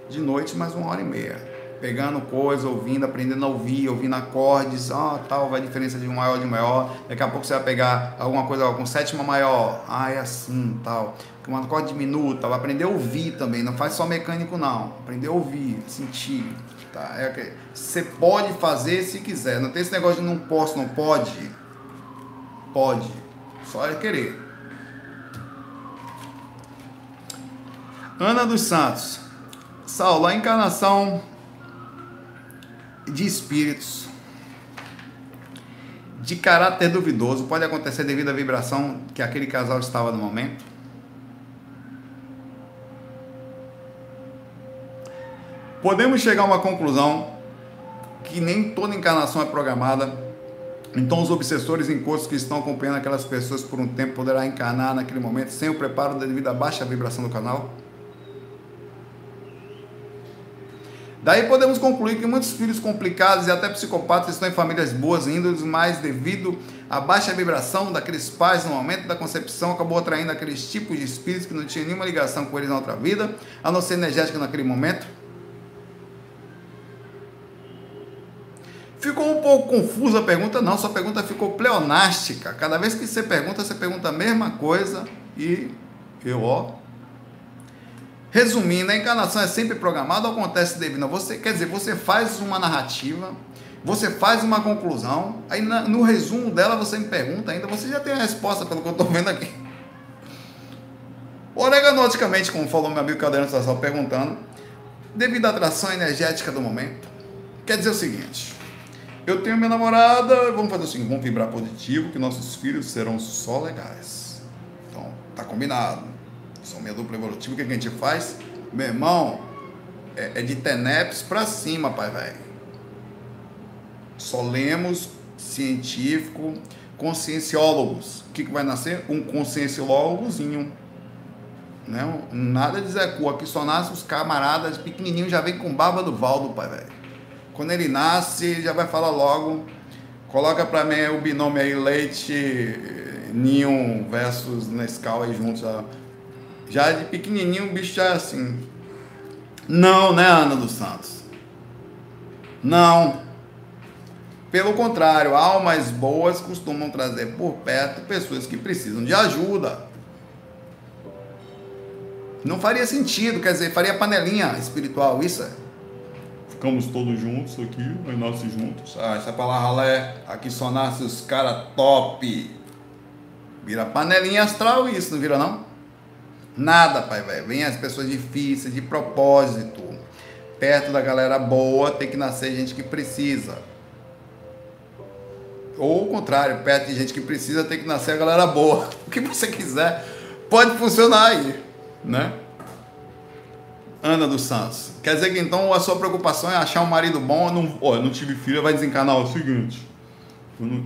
De noite, mais uma hora e meia pegando coisa, ouvindo, aprendendo a ouvir, ouvindo acordes, ah, tal, vai a diferença de um maior de um maior. Daqui a pouco você vai pegar alguma coisa com sétima maior, ah, é assim, tal. Com um acorde diminuto, vai aprender a ouvir também, não faz só mecânico não. Aprender a ouvir, sentir, tá? É você pode fazer se quiser. Não tem esse negócio de não posso, não pode. Pode. Só é querer. Ana dos Santos. Saulo, a encarnação de espíritos de caráter duvidoso pode acontecer devido à vibração que aquele casal estava no momento? Podemos chegar a uma conclusão que nem toda encarnação é programada. Então, os obsessores encostos que estão acompanhando aquelas pessoas por um tempo poderá encarnar naquele momento sem o preparo devido à baixa vibração do canal? Daí podemos concluir que muitos filhos complicados e até psicopatas estão em famílias boas índoles, mas devido à baixa vibração daqueles pais no momento da concepção, acabou atraindo aqueles tipos de espíritos que não tinham nenhuma ligação com eles na outra vida, a não ser energética naquele momento. Ficou um pouco confusa a pergunta? Não, sua pergunta ficou pleonástica. Cada vez que você pergunta, você pergunta a mesma coisa e eu, ó, Resumindo, a encarnação é sempre programada ou acontece devido a você? Quer dizer, você faz uma narrativa, você faz uma conclusão, aí no resumo dela você me pergunta ainda, você já tem a resposta pelo que eu estou vendo aqui. Oreganoticamente, como falou meu amigo Caldeirão Sassal perguntando, devido à atração energética do momento, quer dizer o seguinte, eu tenho minha namorada, vamos fazer seguinte, vamos vibrar positivo, que nossos filhos serão só legais. Então, tá combinado são minha dupla evolutiva, o que a gente faz? Meu irmão, é, é de TENEPS para cima, pai velho. Só lemos científico, conscienciólogos. O que, que vai nascer? Um conscienciólogozinho. Né? Nada de Zé Cu. Aqui só nasce os camaradas pequenininhos, já vem com barba do Valdo, pai velho. Quando ele nasce, já vai falar logo. Coloca para mim o binômio aí, Leite, Ninho versus Nescau aí juntos. Já de pequenininho o bicho já é assim. Não, né, Ana dos Santos? Não. Pelo contrário, almas boas costumam trazer por perto pessoas que precisam de ajuda. Não faria sentido, quer dizer, faria panelinha espiritual, isso é. Ficamos todos juntos aqui, nós nascemos juntos. Ah, essa palavra é aqui só nasce os caras top. Vira panelinha astral isso, não vira não? Nada, pai velho. Vem as pessoas difíceis, de propósito. Perto da galera boa, tem que nascer gente que precisa. Ou o contrário, perto de gente que precisa, tem que nascer a galera boa. <laughs> O que você quiser, pode funcionar aí, né? Ana dos Santos. Quer dizer que então a sua preocupação é achar um marido bom. Não, ó, não tive filho, vai desencanar o seguinte. Eu não,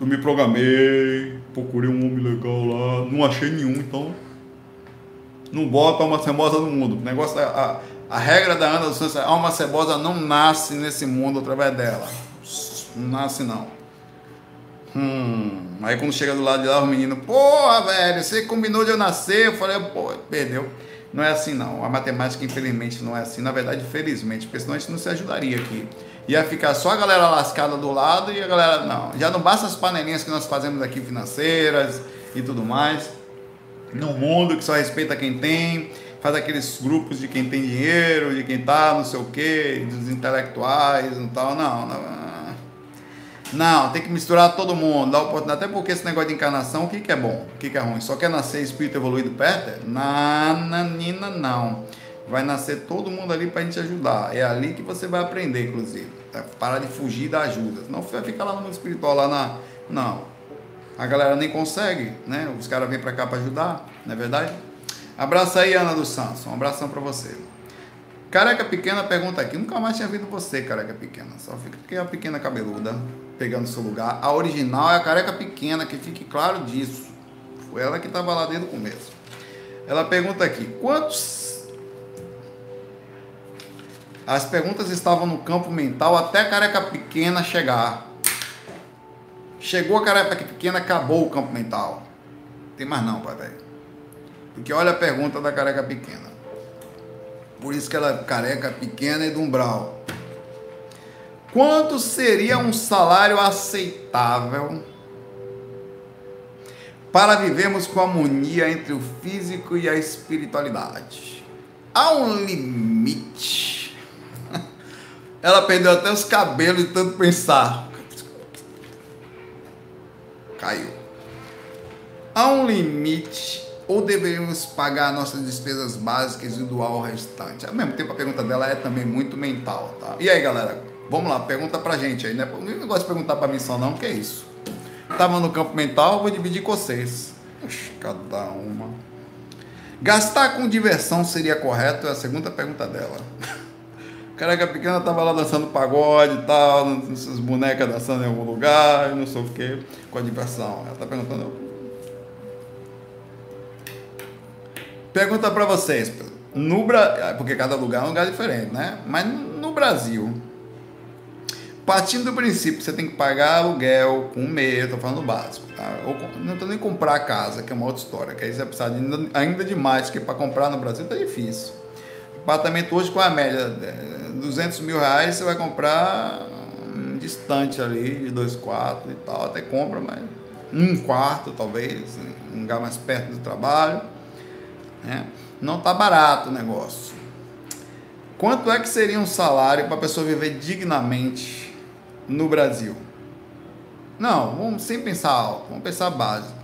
eu me programei, procurei um homem legal lá, não achei nenhum, então não bota alma cebosa no mundo. O negócio, é, a, a regra da Ana do Santos é alma cebosa não nasce nesse mundo através dela. Não nasce não. Hum, aí quando chega do lado de lá, o menino, porra, velho, você combinou de eu nascer, eu falei, pô, perdeu. Não é assim não. A matemática, infelizmente, não é assim. Na verdade, felizmente, porque senão a gente não se ajudaria aqui ia ficar só a galera lascada do lado e a galera. Não, já não basta as panelinhas que nós fazemos aqui financeiras e tudo mais. No mundo que só respeita quem tem, faz aqueles grupos de quem tem dinheiro, de quem tá, não sei o quê, dos intelectuais e tal. Não, não. Não, tem que misturar todo mundo, dar oportunidade. Até porque esse negócio de encarnação, o que, que é bom? O que, que é ruim? Só quer nascer espírito evoluído perto? Nananina, não. vai nascer todo mundo ali para a gente ajudar. É ali que você vai aprender, inclusive. Tá? Parar de fugir da ajuda. Não vai ficar lá no mundo espiritual, lá na. Não. A galera nem consegue, né? Os caras vêm para cá para ajudar, não é verdade? Abraço aí, Ana dos Santos. Um abração para você. Careca Pequena pergunta aqui. Nunca mais tinha visto você, Careca Pequena. Só fica porque é a pequena cabeluda pegando seu lugar. A original é a Careca Pequena, que fique claro disso. Foi ela que estava lá desde o começo. Ela pergunta aqui: quantos as perguntas estavam no campo mental até a careca pequena chegar. Chegou a careca pequena, acabou o campo mental. Tem mais não, pai velho. Porque olha a pergunta da careca pequena. Por isso que ela é careca pequena e do umbral. Quanto seria um salário aceitável para vivermos com harmonia entre o físico e a espiritualidade? Há um limite <laughs> ela perdeu até os cabelos de tanto pensar. Caiu. Há um limite ou deveríamos pagar nossas despesas básicas e doar o restante? Ao mesmo tempo, a pergunta dela é também muito mental, tá? E aí, galera? Vamos lá, pergunta pra gente aí, né? Não negócio de perguntar pra mim só não, que é isso? Tava no campo mental, vou dividir com vocês. Oxe, cada uma. Gastar com diversão seria correto? É a segunda pergunta dela. <laughs> Careca pequena tava lá dançando pagode e tal, essas bonecas dançando em algum lugar, não sei o que, com a diversão. Ela tá perguntando. Pergunta para vocês, no Brasil, porque cada lugar é um lugar diferente, né? Mas no Brasil, partindo do princípio que você tem que pagar aluguel, comer, tô falando básico, tá? Ou, não tô nem comprar casa, que é uma outra história, que aí você precisa de, ainda de mais, que para comprar no Brasil tá difícil. Apartamento hoje com a média 200 mil reais você vai comprar um distante ali, de dois quartos e tal, até compra, mas um quarto talvez, um lugar mais perto do trabalho. Né? Não está barato o negócio. Quanto é que seria um salário para a pessoa viver dignamente no Brasil? Não, vamos sem pensar alto, vamos pensar básico.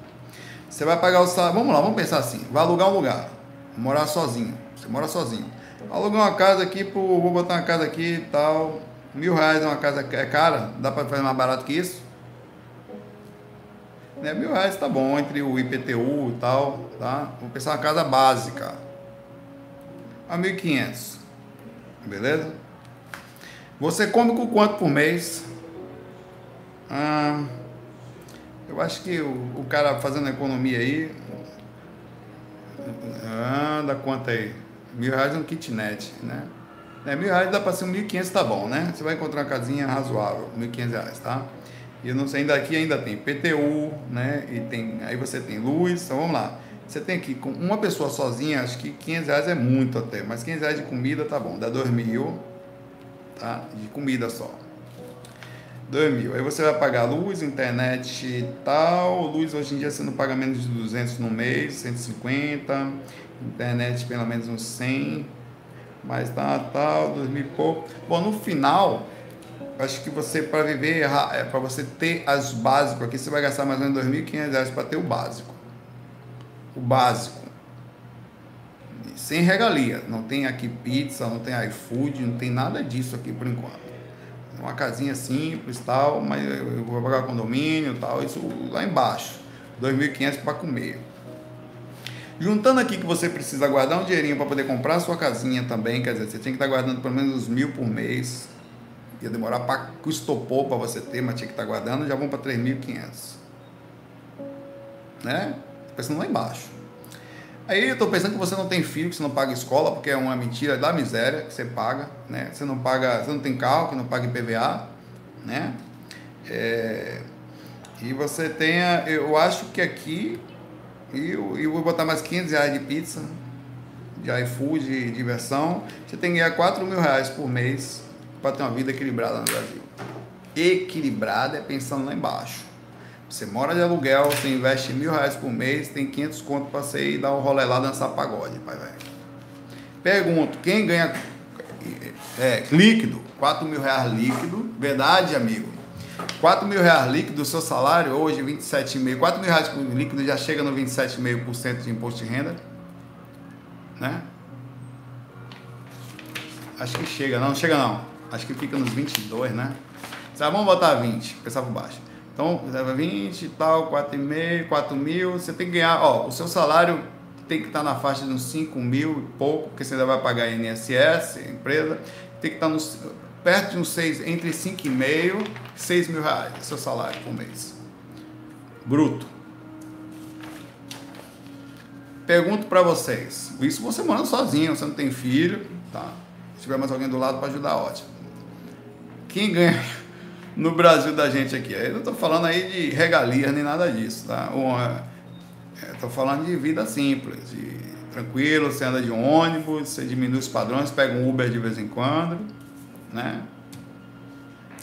Você vai pagar o salário, vamos lá, vamos pensar assim, vai alugar um lugar, morar sozinho, você mora sozinho. Alugar uma casa aqui, pro, vou botar uma casa aqui e tal. Mil reais é uma casa é cara? Dá para fazer mais barato que isso? Né, mil reais tá bom, entre o IPTU e tal, tá? Vou pensar uma casa básica. A mil quinhentos. Beleza? Você come com quanto por mês? Ah, eu acho que o, o cara fazendo economia aí. Ah, dá quanto aí? Mil reais é um kitnet, né? É, mil reais dá para ser um mil quinhentos, tá bom, né? Você vai encontrar uma casinha razoável, mil quinhentos reais, tá? E eu não sei, ainda aqui ainda tem PTU, né? E tem, aí você tem luz, então vamos lá. Você tem aqui, com uma pessoa sozinha, acho que 500 reais é muito até, mas 500 reais de comida tá bom, dá 2 mil, tá? De comida só. 2 mil. Aí você vai pagar luz, internet e tal. Luz hoje em dia você não paga menos de 200 no mês, 150 internet pelo menos uns 100, mas tá, tal, tá, 2000 e pouco. Bom, no final, acho que você, para viver, é, para você ter as básicas aqui, você vai gastar mais ou menos 2.500 reais para ter o básico. O básico. Sem regalia. Não tem aqui pizza, não tem iFood, não tem nada disso aqui por enquanto. Uma casinha simples tal, mas eu vou pagar condomínio tal, isso lá embaixo. 2.500 para comer. Juntando aqui que você precisa guardar um dinheirinho para poder comprar sua casinha também, quer dizer, você tinha que estar tá guardando pelo menos uns mil por mês. Ia demorar para estopou para você ter, mas tinha que estar tá guardando, já vão para 3.500. Né? Tô pensando lá embaixo. Aí eu tô pensando que você não tem filho, que você não paga escola, porque é uma mentira da miséria que você paga, né? Você não paga, você não tem carro, que não paga IPVA, né? É, e você tenha, eu acho que aqui e eu, eu vou botar mais 500 reais de pizza, de iFood, de diversão. Você tem que ganhar 4 mil reais por mês para ter uma vida equilibrada no Brasil. Equilibrada é pensando lá embaixo. Você mora de aluguel, você investe mil reais por mês, tem 500 conto para você ir dar um rolê lá dançar pagode, pai velho. Pergunto, quem ganha é, líquido, 4 mil reais líquido, verdade, amigo? 4 mil reais líquido, seu salário hoje 27,5%. 4 mil reais líquido já chega no 27,5% de imposto de renda. Né? Acho que chega, não, chega não. Acho que fica nos 22, né? Vamos botar 20, pensar por baixo. Então, 20 e tal, 4,5, 4 mil, você tem que ganhar, ó, o seu salário tem que estar na faixa de uns 5 mil e pouco, porque você ainda vai pagar INSS, empresa, tem que estar nos, perto de uns 6, entre 5,5 e 6 mil reais, seu salário por mês. Bruto. Pergunto para vocês, isso você morando sozinho, você não tem filho, tá? Se tiver mais alguém do lado para ajudar, ótimo. Quem ganha no Brasil da gente aqui. Eu não estou falando aí de regalias nem nada disso, tá? Estou é, falando de vida simples, de tranquilo, você anda de ônibus, você diminui os padrões, pega um Uber de vez em quando, né?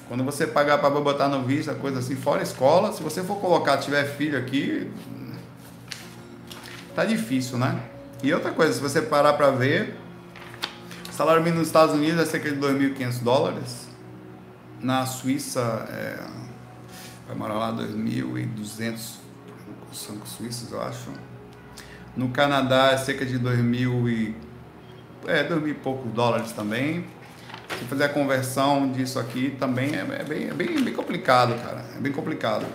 Quando você pagar para botar no visto, coisa assim, fora escola, se você for colocar, tiver filho aqui, tá difícil, né? E outra coisa, se você parar para ver, salário mínimo nos Estados Unidos é cerca de 2.500 dólares, na Suíça, é, vai morar lá 2.200 francos suíços, eu acho. No Canadá é cerca de 2.000 e é, 2 mil e poucos dólares também. Se fazer a conversão disso aqui também é, é, bem, é bem, bem complicado, cara. É bem complicado.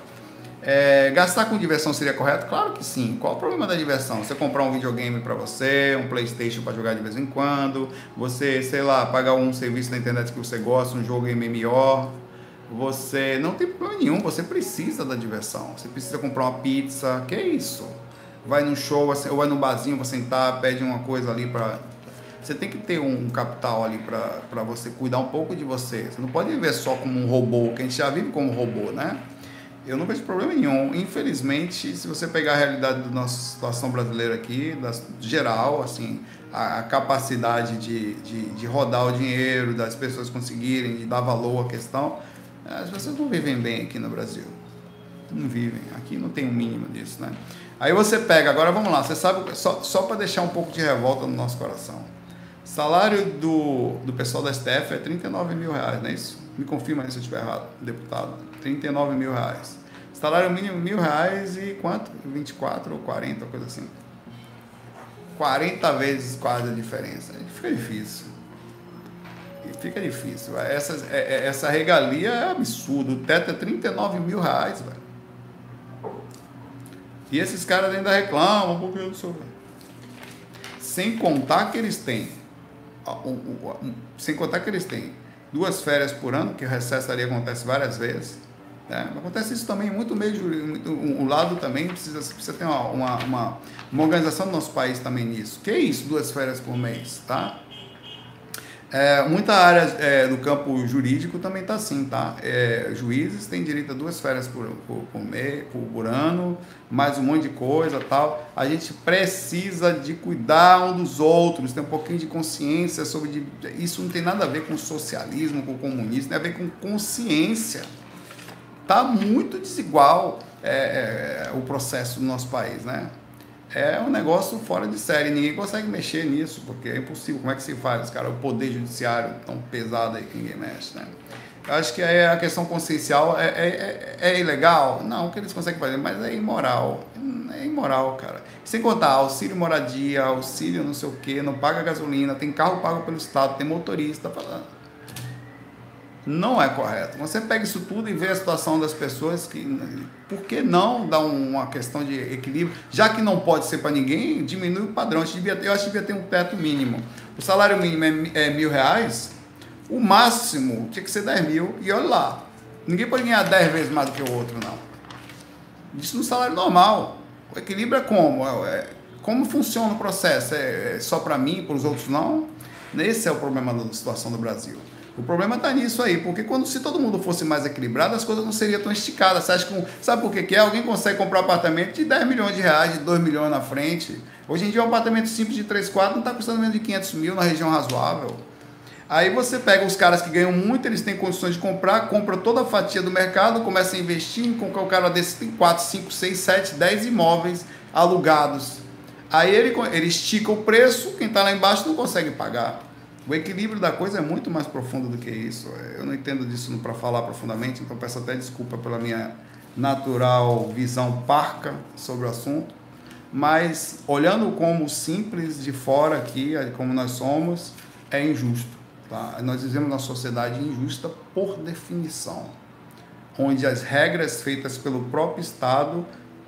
É, gastar com diversão seria correto? Claro que sim. Qual o problema da diversão? Você comprar um videogame para você, um PlayStation para jogar de vez em quando, você, sei lá, pagar um serviço na internet que você gosta, um jogo MMO. Você não tem problema nenhum, você precisa da diversão. Você precisa comprar uma pizza, que é isso? Vai no show, ou vai no barzinho, você sentar, pede uma coisa ali para você tem que ter um capital ali para você cuidar um pouco de você. Você não pode viver só como um robô, que a gente já vive como robô, né? Eu não vejo problema nenhum. Infelizmente, se você pegar a realidade da nossa situação brasileira aqui, da, geral, assim, a, a capacidade de, de, de, rodar o dinheiro, das pessoas conseguirem, de dar valor à questão, as pessoas não vivem bem aqui no Brasil. Não vivem. Aqui não tem o um mínimo disso, né? Aí você pega, agora vamos lá, você sabe, só, só para deixar um pouco de revolta no nosso coração. Salário do, do pessoal da STF é 39 mil reais, não é isso? Me confirma aí se eu estiver errado, deputado. 39 mil reais. Salário mínimo mil reais e quanto? 24 ou 40, coisa assim. 40 vezes quase a diferença. Fica difícil. Fica difícil. Essa, é, é, essa regalia é absurdo. O teto é 39 mil reais, velho. E esses caras ainda reclamam porque eu sou. Sem contar que eles têm. Sem contar que eles têm duas férias por ano, que o recesso ali acontece várias vezes é, acontece isso também muito meio muito, um, um lado também precisa, precisa ter uma, uma, uma, uma, organização do nosso país também nisso. Que é isso, duas férias por mês, tá? É, muita área é, do campo jurídico também está assim, tá? É, juízes têm direito a duas férias por, por, por, mês, por, por ano, mais um monte de coisa tal. A gente precisa de cuidar um dos outros, ter um pouquinho de consciência sobre... De, isso não tem nada a ver com socialismo, com comunismo, tem a ver com consciência. Está muito desigual é, é, o processo no nosso país, né? É um negócio fora de série, ninguém consegue mexer nisso, porque é impossível. Como é que se faz, cara? O poder judiciário tão pesado aí que ninguém mexe, né? Eu acho que aí a questão consciencial é, é, é, é ilegal? Não, o que eles conseguem fazer, mas é imoral. É imoral, cara. Sem contar, auxílio moradia, auxílio não sei o quê, não paga gasolina, tem carro pago pelo Estado, tem motorista. Falando não é correto. Você pega isso tudo e vê a situação das pessoas que por que não dar uma questão de equilíbrio, já que não pode ser para ninguém, diminui o padrão. Devia ter, eu acho que devia ter um teto mínimo. O salário mínimo é, é mil reais, o máximo tinha que ser 10 mil e olha lá, ninguém pode ganhar 10 vezes mais do que o outro não. Isso no salário normal. O equilíbrio é como? É, é como funciona o processo? É, é só para mim, para os outros não? Esse é o problema da situação do Brasil. O problema está nisso aí, porque quando se todo mundo fosse mais equilibrado, as coisas não seriam tão esticadas. Você acha que, sabe por que, que é? Alguém consegue comprar um apartamento de 10 milhões de reais, de 2 milhões na frente. Hoje em dia um apartamento simples de 3 quartos não está custando menos de 500 mil na região razoável. Aí você pega os caras que ganham muito, eles têm condições de comprar, compra toda a fatia do mercado, começa a investir, com o cara desse tem 4, 5, 6, 7, 10 imóveis alugados. Aí ele, ele estica o preço, quem está lá embaixo não consegue pagar. O equilíbrio da coisa é muito mais profundo do que isso. Eu não entendo disso para falar profundamente, então peço até desculpa pela minha natural visão parca sobre o assunto. Mas olhando como simples de fora aqui, como nós somos, é injusto. Tá? Nós vivemos uma sociedade injusta por definição, onde as regras feitas pelo próprio Estado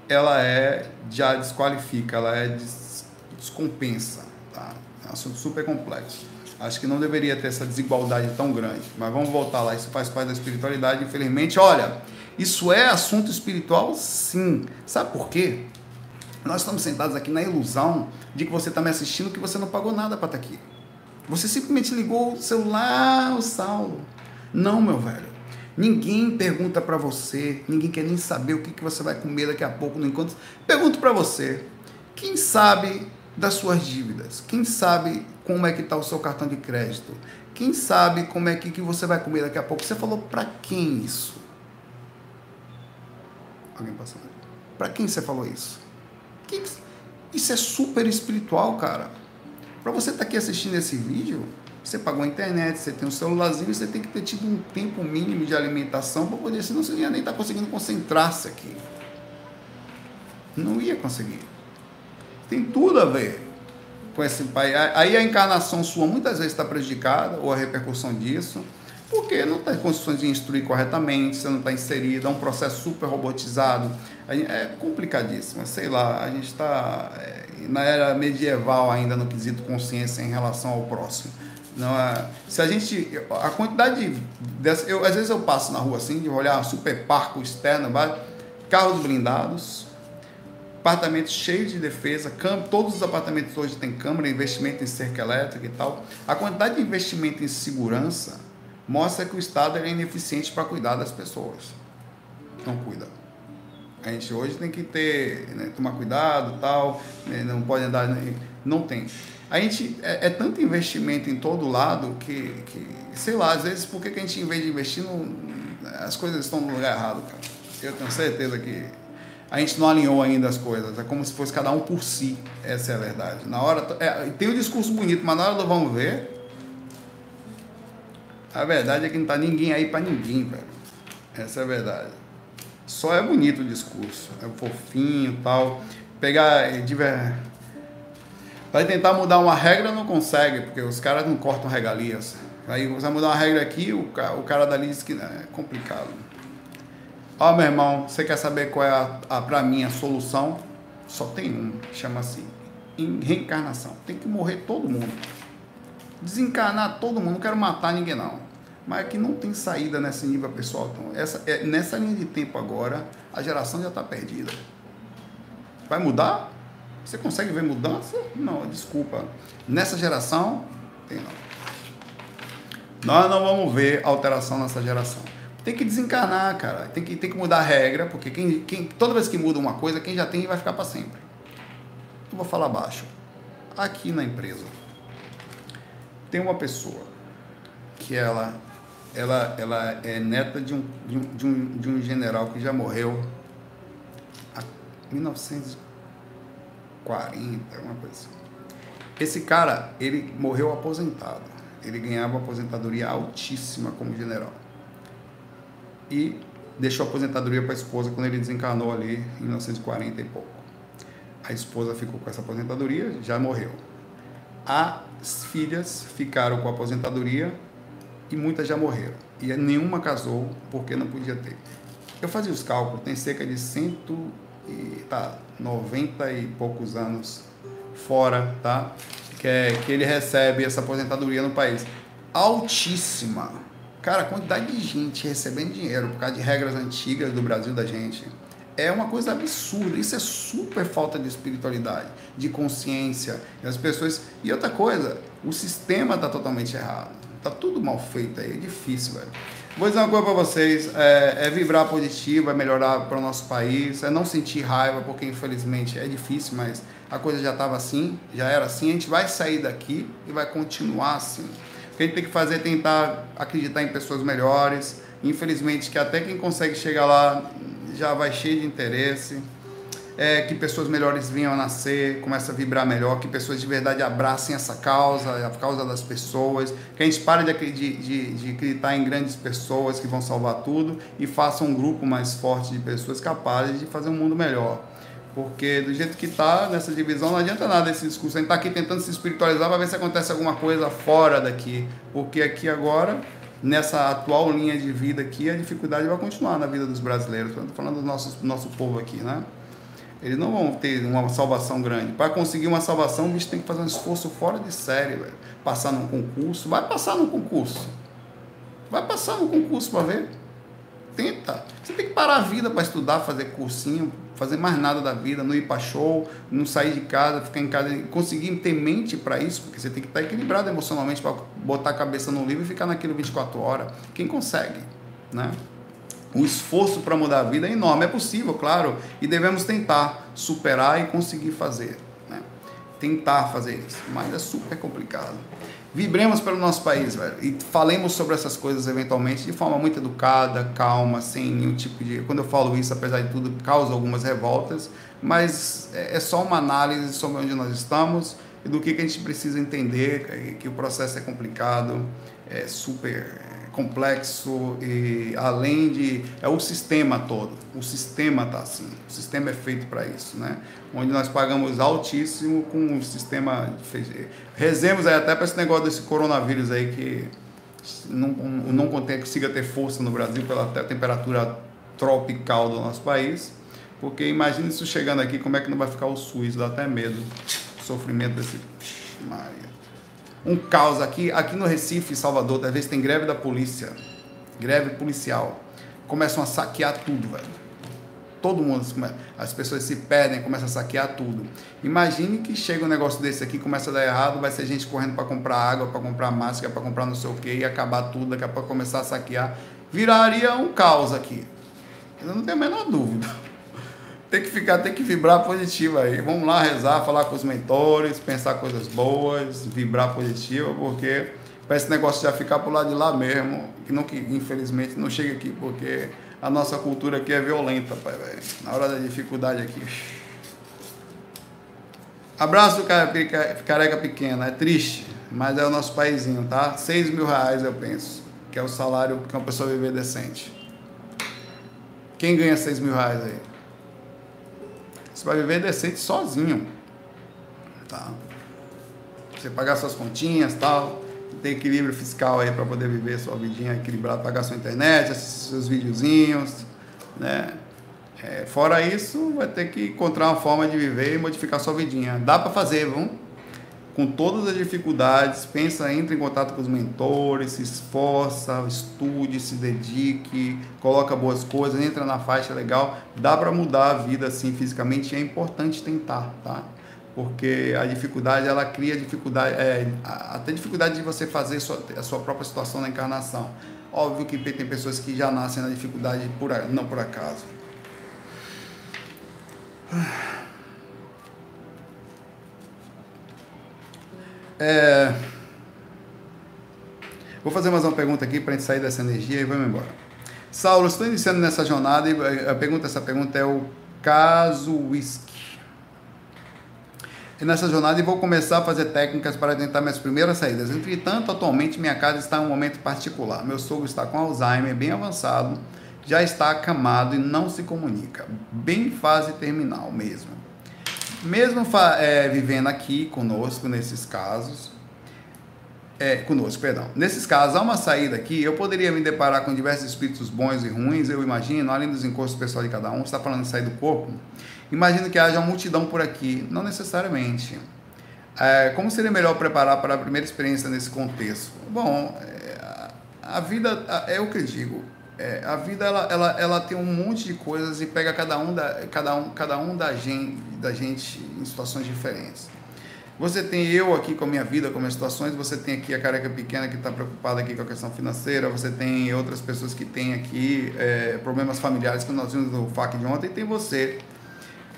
ela é já desqualifica, ela é des, descompensa. Tá? É um assunto super complexo. Acho que não deveria ter essa desigualdade tão grande. Mas vamos voltar lá, isso faz parte da espiritualidade, infelizmente. Olha, isso é assunto espiritual, sim. Sabe por quê? Nós estamos sentados aqui na ilusão de que você está me assistindo que você não pagou nada para estar tá aqui. Você simplesmente ligou o celular, o Saulo. Não, meu velho. Ninguém pergunta para você, ninguém quer nem saber o que, que você vai comer daqui a pouco no encontro. Pergunto para você, quem sabe das suas dívidas? Quem sabe como é que está o seu cartão de crédito? Quem sabe como é que, que você vai comer daqui a pouco? Você falou para quem isso? Alguém passando? Para quem você falou isso? Isso é super espiritual, cara. Para você estar tá aqui assistindo esse vídeo, você pagou a internet, você tem um celularzinho, você tem que ter tido um tempo mínimo de alimentação para poder, senão você ia nem estar tá conseguindo concentrar-se aqui. Não ia conseguir. Tem tudo a ver com esse pai. Aí a encarnação sua muitas vezes está prejudicada, ou a repercussão disso, porque não está em condições de instruir corretamente, você não está inserido, é um processo super robotizado. É complicadíssimo, sei lá, a gente está é, na era medieval ainda no quesito consciência em relação ao próximo. Não é, se a gente. A quantidade de. Eu, às vezes eu passo na rua assim, de olhar super parco externo, carros blindados, apartamentos cheios de defesa, todos os apartamentos hoje têm câmera, investimento em cerca elétrica e tal. A quantidade de investimento em segurança mostra que o Estado é ineficiente para cuidar das pessoas. Não cuida. A gente hoje tem que ter, né, tomar cuidado tal, né, não pode andar, né, não tem. A gente é, é, tanto investimento em todo lado que, que, sei lá, às vezes por que, que a gente em vez de investir, no, as coisas estão no lugar errado, cara. Eu tenho certeza que a gente não alinhou ainda as coisas. É como se fosse cada um por si. Essa é a verdade. Na hora é, tem o um discurso bonito, mas na hora do vamos ver, a verdade é que não tá ninguém aí para ninguém, velho. Essa é a verdade. Só é bonito o discurso, é fofinho, tal. Pegar é, vai tentar mudar uma regra não consegue, porque os caras não cortam regalias. Aí você vai mudar uma regra aqui, o cara, o cara dali diz que é complicado. Ó, meu irmão, você quer saber qual é, a, a para mim, a solução? Só tem um, chama-se reencarnação. Tem que morrer todo mundo. Desencarnar todo mundo, não quero matar ninguém não. Mas aqui não tem saída nesse nível pessoal. Então, essa, é, nessa linha de tempo agora, a geração já está perdida. Vai mudar? Você consegue ver mudança? Não, desculpa. Nessa geração, tem não. Nós não vamos ver alteração nessa geração tem que desencarnar, cara. Tem que, tem que mudar a regra, porque quem, quem, toda vez que muda uma coisa, quem já tem vai ficar para sempre. Eu vou falar baixo. Aqui na empresa, tem uma pessoa que ela, ela, ela é neta de um, de um, de um, de um general que já morreu em 1940, uma coisa assim. Esse cara, ele morreu aposentado. Ele ganhava aposentadoria altíssima como general e deixou a aposentadoria para a esposa quando ele desencarnou ali em 1940 e pouco. A esposa ficou com essa aposentadoria, já morreu. As filhas ficaram com a aposentadoria e muitas já morreram. E nenhuma casou porque não podia ter. Eu fazia os cálculos, tem cerca de cento e, tá, 90 e poucos anos fora, tá? Que, é, que ele recebe essa aposentadoria no país. Altíssima Cara, a quantidade de gente recebendo dinheiro por causa de regras antigas do Brasil da gente é uma coisa absurda. Isso é super falta de espiritualidade, de consciência. E as pessoas. E outra coisa, o sistema está totalmente errado. Tá tudo mal feito aí, é difícil, velho. Vou dizer uma coisa para vocês: é, é, vibrar positivo, é melhorar para o nosso país, é não sentir raiva, porque infelizmente é difícil, mas a coisa já estava assim, já era assim. A gente vai sair daqui e vai continuar assim que a gente tem que fazer é tentar acreditar em pessoas melhores. Infelizmente, que até quem consegue chegar lá já vai cheio de interesse. É, que pessoas melhores venham a nascer, comece a vibrar melhor, que pessoas de verdade abracem essa causa, a causa das pessoas, que a gente pare de, de, de acreditar em grandes pessoas que vão salvar tudo e faça um grupo mais forte de pessoas capazes de fazer um mundo melhor. Porque do jeito que está nessa divisão, não adianta nada esse discurso. A gente está aqui tentando se espiritualizar para ver se acontece alguma coisa fora daqui. Porque aqui agora, nessa atual linha de vida aqui, a dificuldade vai continuar na vida dos brasileiros. Estou falando do nosso, nosso povo aqui, né? Eles não vão ter uma salvação grande. Para conseguir uma salvação, o bicho tem que fazer um esforço fora de série, velho. Passar num concurso. Vai passar num concurso. Vai passar num concurso para ver. Tenta. Você tem que parar a vida para estudar, fazer cursinho, fazer mais nada da vida, não ir para show, não sair de casa, ficar em casa, conseguir ter mente para isso, porque você tem que estar equilibrado emocionalmente para botar a cabeça no livro e ficar naquilo 24 horas. Quem consegue, né? O esforço para mudar a vida é enorme, é possível, claro, e devemos tentar superar e conseguir fazer, né? Tentar fazer isso, mas é super complicado. Vibremos pelo nosso país, velho, e falemos sobre essas coisas eventualmente de forma muito educada, calma, sem nenhum tipo de. Quando eu falo isso, apesar de tudo, causa algumas revoltas, mas é, é só uma análise sobre onde nós estamos e do que, que a gente precisa entender, que o processo é complicado, é super complexo e além de é o sistema todo. O sistema tá assim. O sistema é feito para isso, né? Onde nós pagamos altíssimo com o sistema rezemos aí até para esse negócio desse coronavírus aí que não não consiga ter força no Brasil pela temperatura tropical do nosso país. Porque imagine isso chegando aqui, como é que não vai ficar o SUS, dá até medo. O sofrimento desse Maria um caos aqui, aqui no Recife, Salvador, às vezes tem greve da polícia, greve policial. Começam a saquear tudo, velho. Todo mundo, as pessoas se perdem, começam a saquear tudo. Imagine que chega um negócio desse aqui, começa a dar errado, vai ser gente correndo para comprar água, para comprar máscara, para comprar não sei o que, e acabar tudo, daqui a pouco começar a saquear. Viraria um caos aqui. Eu não tenho a menor dúvida tem que ficar, tem que vibrar positivo aí. Vamos lá rezar, falar com os mentores, pensar coisas boas, vibrar positivo, porque para esse negócio já ficar pro lado de lá mesmo, que não que infelizmente não chega aqui, porque a nossa cultura aqui é violenta, pai, velho. Na hora da dificuldade aqui. Abraço careca pequena, é triste, mas é o nosso paizinho, tá? Seis mil reais eu penso, que é o salário que uma pessoa viver decente. Quem ganha seis mil reais aí? Você vai viver decente sozinho. Tá? Você pagar suas continhas tal. Tem equilíbrio fiscal aí para poder viver sua vidinha equilibrada, pagar sua internet, seus videozinhos, né? É, fora isso, vai ter que encontrar uma forma de viver e modificar sua vidinha. Dá para fazer, vamos? com todas as dificuldades, pensa, entra em contato com os mentores, se esforça, estude, se dedique, coloca boas coisas, entra na faixa legal, dá para mudar a vida assim fisicamente, é importante tentar, tá? Porque a dificuldade, ela cria dificuldade, é, até dificuldade de você fazer sua, a sua própria situação na encarnação. Óbvio que tem pessoas que já nascem na dificuldade por, não por acaso. É... Vou fazer mais uma pergunta aqui para a gente sair dessa energia e vamos embora. Saulo, estou iniciando nessa jornada e a pergunta, essa pergunta é o caso whisky. E nessa jornada vou começar a fazer técnicas para tentar minhas primeiras saídas. Entretanto, atualmente minha casa está em um momento particular. Meu sogro está com Alzheimer bem avançado, já está acamado e não se comunica. Bem fase terminal mesmo mesmo é, vivendo aqui conosco nesses casos, é, conosco, perdão. Nesses casos, há uma saída aqui, eu poderia me deparar com diversos espíritos bons e ruins, eu imagino, além dos encostos pessoal de cada um, está falando de sair do corpo, imagino que haja uma multidão por aqui, não necessariamente. É, como seria melhor preparar para a primeira experiência nesse contexto? Bom, é, a vida, é o que eu digo, é, a vida ela, ela, ela tem um monte de coisas e pega cada um da, cada um, cada um da, gente, da gente em situações diferentes. Você tem eu aqui com a minha vida, com minhas situações, você tem aqui a careca pequena que está preocupada aqui com a questão financeira, você tem outras pessoas que têm aqui é, problemas familiares que nós vimos no FAC de ontem, e tem você.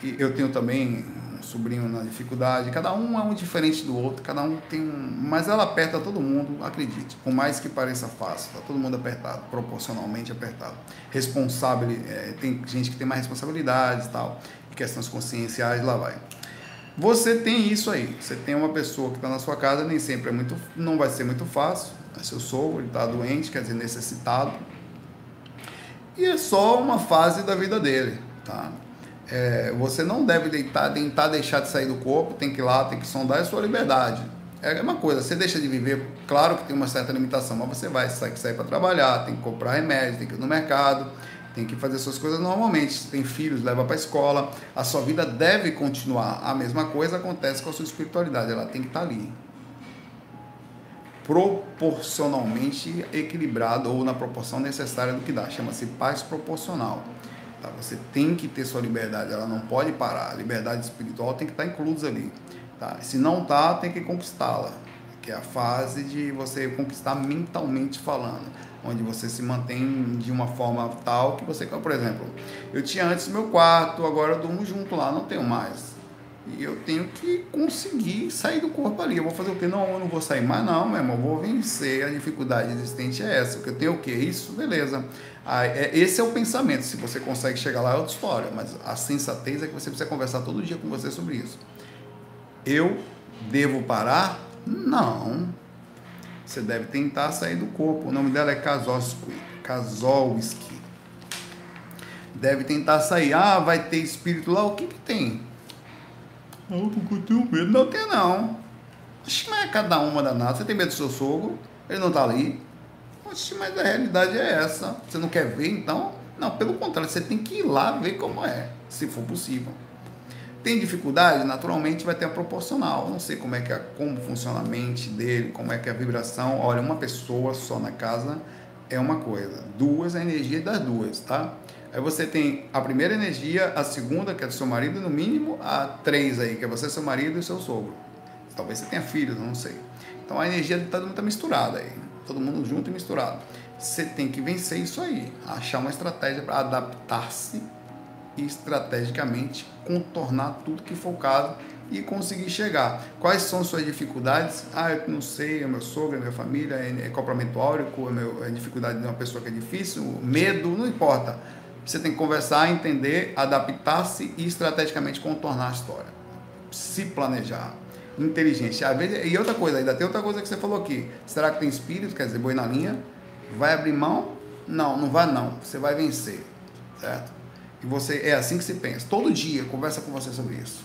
E eu tenho também sobrinho na dificuldade. Cada um é um diferente do outro, cada um tem um. Mas ela aperta todo mundo, acredite. Por mais que pareça fácil, tá todo mundo apertado, proporcionalmente apertado. Responsável, é, tem gente que tem mais responsabilidades e tal, questões conscienciais, lá vai. Você tem isso aí. Você tem uma pessoa que está na sua casa, nem sempre é muito. Não vai ser muito fácil. É seu sogro, ele está doente, quer dizer, necessitado. E é só uma fase da vida dele, tá? É, você não deve deitar, tentar deixar de sair do corpo, tem que ir lá, tem que sondar a sua liberdade. É uma coisa, você deixa de viver, claro que tem uma certa limitação, mas você vai sair, sair para trabalhar, tem que comprar remédio, tem que ir no mercado, tem que fazer suas coisas normalmente. Se tem filhos, leva para a escola. A sua vida deve continuar. A mesma coisa acontece com a sua espiritualidade, ela tem que estar tá ali. Proporcionalmente equilibrado ou na proporção necessária do que dá. Chama-se paz proporcional. Tá? Você tem que ter sua liberdade, ela não pode parar. A liberdade espiritual tem que estar tá inclusa ali. Tá? Se não tá, tem que conquistá-la. Que é a fase de você conquistar mentalmente falando onde você se mantém de uma forma tal que você, por exemplo, eu tinha antes meu quarto, agora eu durmo junto lá, não tenho mais. E eu tenho que conseguir sair do corpo ali. Eu vou fazer o quê? Não, eu não vou sair mais, não, meu irmão. Eu vou vencer. A dificuldade existente é essa. Que eu tenho o quê? Isso, beleza. Ah, é, esse é o pensamento. Se você consegue chegar lá, é outra história. Mas a sensatez é que você precisa conversar todo dia com você sobre isso. Eu devo parar? Não. Você deve tentar sair do corpo. O nome dela é Kazowski. Kazowski. Deve tentar sair. Ah, vai ter espírito lá. O que que tem? Eu tenho medo. Não tem não. Oxe, mas é cada uma danada. Você tem medo do seu sogro? Ele não está ali? Oxe, mas a realidade é essa. Você não quer ver, então? Não, pelo contrário, você tem que ir lá ver como é, se for possível. Tem dificuldade? Naturalmente vai ter a proporcional. não sei como é que é, como funciona a mente dele, como é que é a vibração. Olha, uma pessoa só na casa é uma coisa. Duas, a energia das duas, tá? Aí você tem a primeira energia, a segunda, que é do seu marido, no mínimo a três aí, que é você, seu marido e seu sogro. Talvez você tenha filhos, não sei. Então a energia de todo mundo está misturada aí. Todo mundo junto e misturado. Você tem que vencer isso aí. Achar uma estratégia para adaptar-se e estrategicamente contornar tudo que for o caso e conseguir chegar. Quais são suas dificuldades? Ah, eu não sei, é meu sogro, é minha família, é, é complemento áurico, é, meu, é dificuldade de uma pessoa que é difícil, medo, não importa. Você tem que conversar, entender, adaptar-se e estrategicamente contornar a história. Se planejar. Vezes, e outra coisa, ainda tem outra coisa que você falou aqui. Será que tem espírito? Quer dizer, boi na linha? Vai abrir mão? Não, não vai não. Você vai vencer. Certo? E você é assim que se pensa. Todo dia conversa com você sobre isso.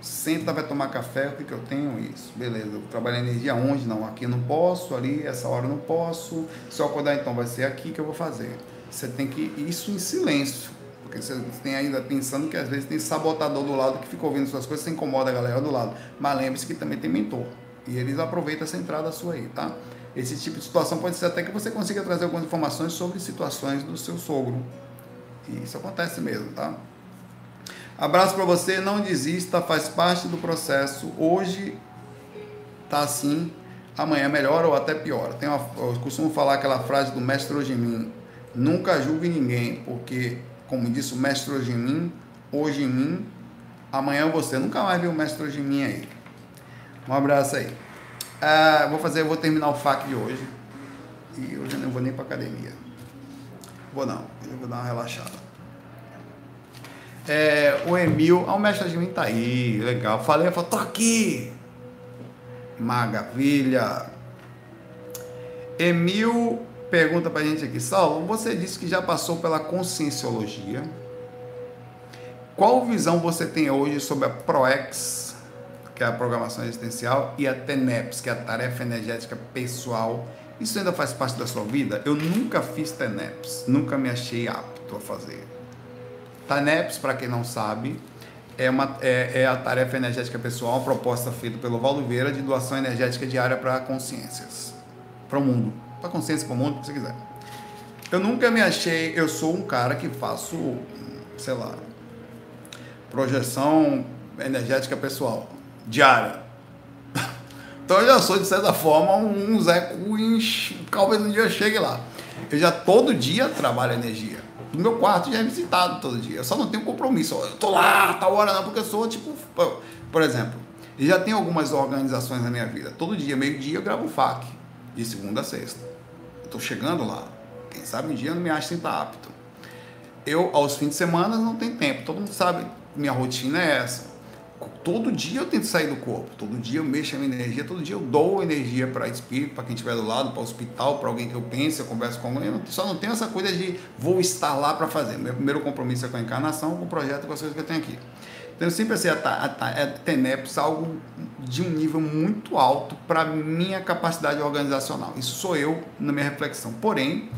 Senta, vai tomar café, o que, que eu tenho? Isso. Beleza, eu trabalho energia onde? Não, aqui não posso, ali, essa hora não posso. Se eu acordar, então vai ser aqui que eu vou fazer. Você tem que isso em silêncio. Porque você tem ainda pensando que às vezes tem sabotador do lado que fica ouvindo suas coisas, você incomoda a galera do lado. Mas lembre-se que também tem mentor. E eles aproveitam essa entrada sua aí, tá? Esse tipo de situação pode ser até que você consiga trazer algumas informações sobre situações do seu sogro e isso acontece mesmo, tá? Abraço para você, não desista, faz parte do processo. Hoje tá assim, amanhã melhora ou até piora. Tem uma, eu costumo falar aquela frase do mestre Ojimin: nunca julgue ninguém, porque, como disse o mestre Ojimin, hoje em mim, amanhã você. Nunca mais viu o mestre Ojimin aí. Um abraço aí. Ah, vou fazer, vou terminar o FAQ de hoje. E hoje eu não vou nem para academia. Vou não, eu vou dar uma relaxada. É, o Emil, ah, o mestre de mim tá aí, legal. Falei, eu falei, tô aqui. Maravilha. Emil pergunta pra gente aqui, Saulo, você disse que já passou pela conscienciologia. Qual visão você tem hoje sobre a ProEx, que é a programação existencial, e a TENEPS, que é a tarefa energética pessoal isso ainda faz parte da sua vida? Eu nunca fiz TENEPS, nunca me achei apto a fazer. TENEPS, para quem não sabe, é, uma, é, é, a tarefa energética pessoal, uma proposta feita pelo Valdo Vieira de doação energética diária para consciências, para o mundo, para consciência, para o mundo, o que você quiser. Eu nunca me achei, eu sou um cara que faço, sei lá, projeção energética pessoal, diária. Então eu já sou, de certa forma, um Zé Cunhas, talvez um dia eu chegue lá. Eu já todo dia trabalho energia. No meu quarto já é visitado todo dia. Eu só não tenho compromisso. Eu tô lá, tal hora não, porque eu sou tipo. Por exemplo, eu já tenho algumas organizações na minha vida. Todo dia, meio-dia, eu gravo FAQ. De segunda a sexta. Eu tô chegando lá. Quem sabe um dia eu não me acho sem estar apto. Eu, aos fins de semana, não tenho tempo. Todo mundo sabe, minha rotina é essa todo dia eu tento sair do corpo, todo dia eu mexo a minha energia, todo dia eu dou energia para espírito, para quem estiver do lado, para o hospital, para alguém que eu pense, eu converso com alguém. Eu só não tenho essa coisa de vou estar lá para fazer. Meu primeiro compromisso é com a encarnação, com o projeto, com as coisas que eu tenho aqui. Então eu sempre assim, a, a, a TENEPS algo de um nível muito alto para minha capacidade organizacional. Isso sou eu na minha reflexão. Porém,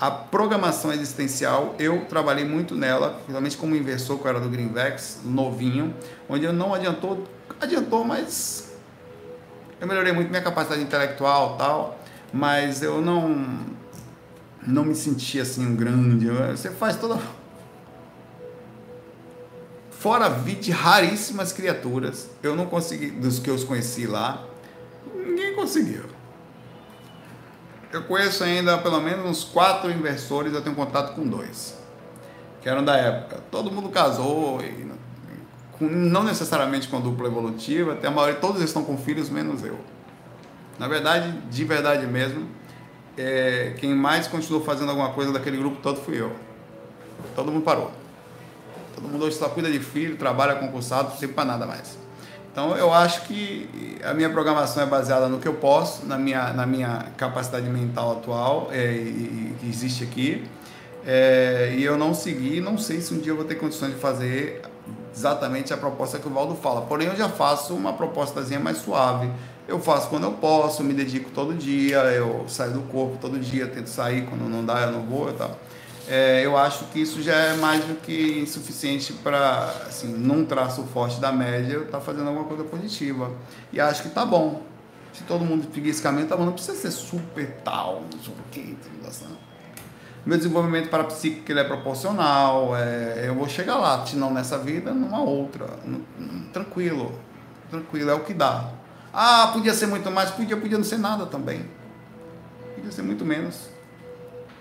a programação existencial, eu trabalhei muito nela, principalmente como inversor, que era do Greenvex, novinho, onde eu não adiantou, adiantou, mas eu melhorei muito minha capacidade intelectual tal, mas eu não não me sentia assim um grande. Você faz toda <laughs> fora vi de raríssimas criaturas, eu não consegui dos que eu conheci lá, ninguém conseguiu. Eu conheço ainda pelo menos uns quatro inversores, eu tenho contato com dois, que eram da época. Todo mundo casou, e, com, não necessariamente com dupla evolutiva, até a maioria, todos estão com filhos, menos eu. Na verdade, de verdade mesmo, é, quem mais continuou fazendo alguma coisa daquele grupo todo fui eu. Todo mundo parou. Todo mundo hoje só cuida de filho, trabalha concursado, não serve para nada mais. Então eu acho que a minha programação é baseada no que eu posso, na minha, na minha capacidade mental atual é, e, que existe aqui. É, e eu não segui, não sei se um dia eu vou ter condições de fazer exatamente a proposta que o Valdo fala. Porém, eu já faço uma propostazinha mais suave. Eu faço quando eu posso, me dedico todo dia, eu saio do corpo todo dia, tento sair, quando não dá eu não vou e tal é, eu acho que isso já é mais do que insuficiente para, assim, num traço forte da média, eu tá fazendo alguma coisa positiva. E acho que tá bom. Se todo mundo seguir esse caminho, tá bom. Não precisa ser super tal, super quente, Meu desenvolvimento para psíquico ele é proporcional, é, eu vou chegar lá, se não nessa vida, numa outra. tranquilo, tranquilo, é o que dá. Ah, podia ser muito mais, podia, podia não ser nada também. Podia ser muito menos.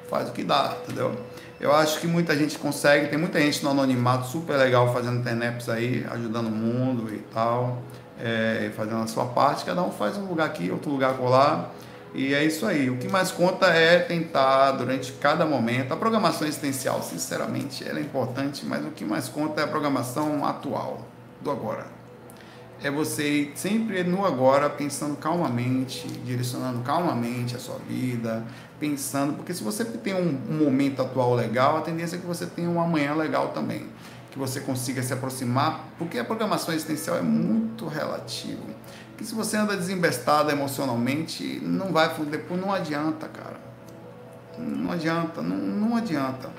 Faz o que dá, entendeu? Eu acho que muita gente consegue, tem muita gente no anonimato super legal fazendo TENEPS aí, ajudando o mundo e tal, é, fazendo a sua parte. Cada um faz um lugar aqui, outro lugar colar. E é isso aí. O que mais conta é tentar, durante cada momento, a programação existencial, sinceramente, ela é importante, mas o que mais conta é a programação atual, do agora. É você sempre no agora, pensando calmamente, direcionando calmamente a sua vida, pensando, porque se você tem um, um momento atual legal, a tendência é que você tenha um amanhã legal também, que você consiga se aproximar, porque a programação existencial é muito relativa. Que se você anda desembestado emocionalmente, não vai, depois não adianta, cara. Não adianta, não, não adianta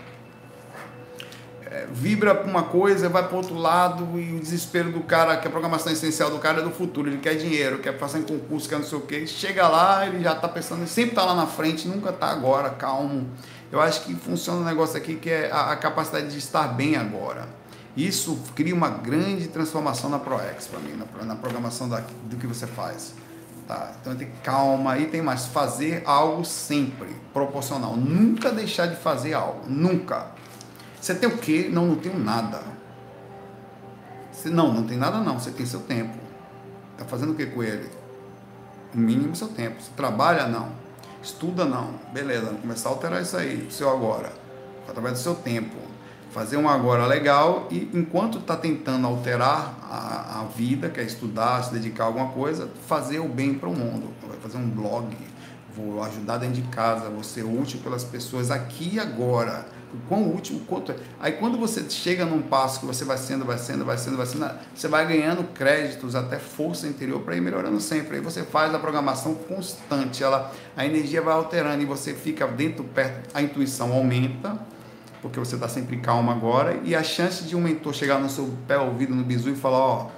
vibra para uma coisa, vai para outro lado e o desespero do cara, que a programação essencial do cara é do futuro, ele quer dinheiro, quer passar em concurso, quer não sei o que, chega lá, ele já está pensando, sempre está lá na frente, nunca está agora, calmo. Eu acho que funciona um negócio aqui que é a, a capacidade de estar bem agora. Isso cria uma grande transformação na ProEx para mim, na, na programação da, do que você faz. Tá? Então tem calma e tem mais fazer algo sempre proporcional, nunca deixar de fazer algo, nunca. Você tem o quê? Não, não tenho nada. Você, não, não tem nada não. Você tem seu tempo. Está fazendo o que com ele? O mínimo seu tempo. Você trabalha? Não. Estuda? Não. Beleza, vamos começar a alterar isso aí, o seu agora. Através do seu tempo. Fazer um agora legal e enquanto está tentando alterar a, a vida, quer estudar, se dedicar a alguma coisa, fazer o bem para o mundo. Vai fazer um blog, vou ajudar dentro de casa, vou ser útil pelas pessoas aqui e agora quão útil, quanto é. Aí quando você chega num passo que você vai sendo, vai sendo, vai sendo, vai sendo, você vai ganhando créditos, até força interior para ir melhorando sempre. Aí você faz a programação constante, ela, a energia vai alterando e você fica dentro, perto, a intuição aumenta, porque você está sempre calmo agora, e a chance de um mentor chegar no seu pé ouvido, no bizu e falar, ó,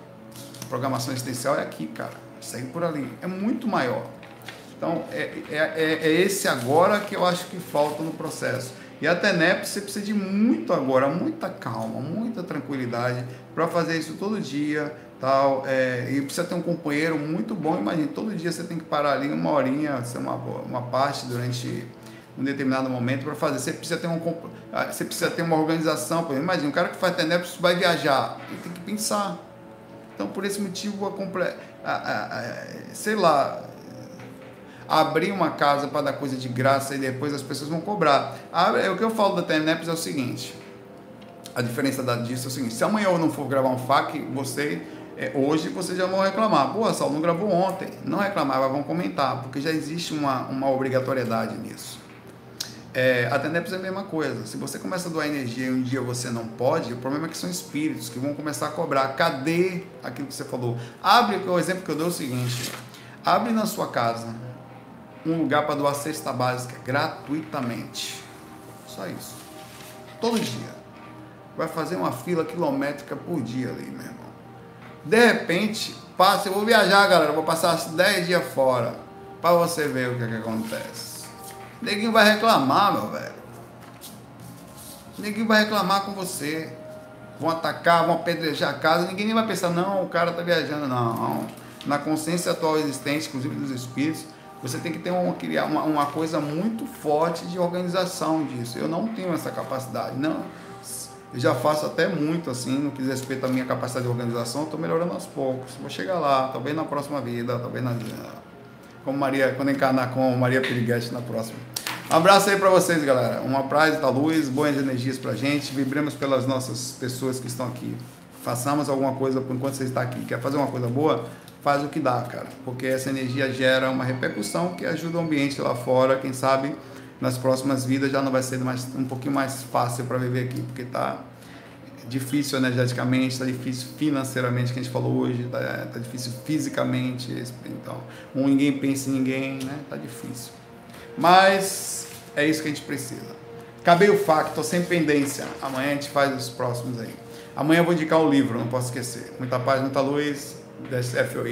programação existencial é aqui, cara, segue por ali, é muito maior. Então, é, é, é, é esse agora que eu acho que falta no processo e a TENEP você precisa de muito agora, muita calma, muita tranquilidade para fazer isso todo dia, tal. É, e precisa ter um companheiro muito bom. Imagina, todo dia você tem que parar ali uma horinha, uma, uma parte durante um determinado momento para fazer. Você precisa ter um ah, você precisa ter uma organização. Por exemplo, imagina, um cara que faz TENEP vai viajar, ele tem que pensar. Então, por esse motivo, a, a, a sei lá, abrir uma casa para dar coisa de graça e depois as pessoas vão cobrar. É o que eu falo da TNEPS é o seguinte: a diferença disso é o seguinte: se amanhã eu não for gravar um FAQ, você É, hoje vocês já vão reclamar. Pô, Saulo não gravou ontem. Não reclamar, mas vão comentar, porque já existe uma, uma obrigatoriedade nisso. É, a Tenebs é a mesma coisa. Se você começa a doar energia e um dia você não pode, o problema é que são espíritos que vão começar a cobrar. Cadê aquilo que você falou? Abre, o exemplo que eu dou é o seguinte: abre na sua casa um lugar para doar cesta básica gratuitamente. Só isso. Todo dia. Vai fazer uma fila quilométrica por dia ali, meu irmão. De repente, passa, eu vou viajar, galera, vou passar 10 dias fora. Para você ver o que, é que acontece. Neguinho vai reclamar, meu velho. Neguinho vai reclamar com você. Vão atacar, vão apedrejar a casa. Ninguém nem vai pensar, não, o cara tá viajando. Não. Na consciência atual existente, inclusive dos espíritos, você tem que ter uma, uma, uma coisa muito forte de organização disso. Eu não tenho essa capacidade. Não. Eu já faço até muito assim, no que diz respeito à minha capacidade de organização, estou melhorando aos poucos. Vou chegar lá, talvez na próxima vida, talvez na como Maria, quando encarnar com Maria Piriguete na próxima. Abraço aí para vocês, galera. Uma praia da luz, boas energias pra gente. Vibremos pelas nossas pessoas que estão aqui. Façamos alguma coisa enquanto você está aqui. Quer fazer uma coisa boa? Faz o que dá, cara. Porque essa energia gera uma repercussão que ajuda o ambiente lá fora. Quem sabe nas próximas vidas já não vai ser mais, um pouquinho mais fácil para viver aqui, porque tá difícil energeticamente, está difícil financeiramente, que a gente falou hoje, está tá difícil fisicamente, então, um ninguém pensa em ninguém, né? Tá difícil. Mas é isso que a gente precisa. Acabei o fac, estou sem pendência. Amanhã a gente faz os próximos aí. Amanhã eu vou indicar o livro, não posso esquecer. Muita paz, muita luz, FOI.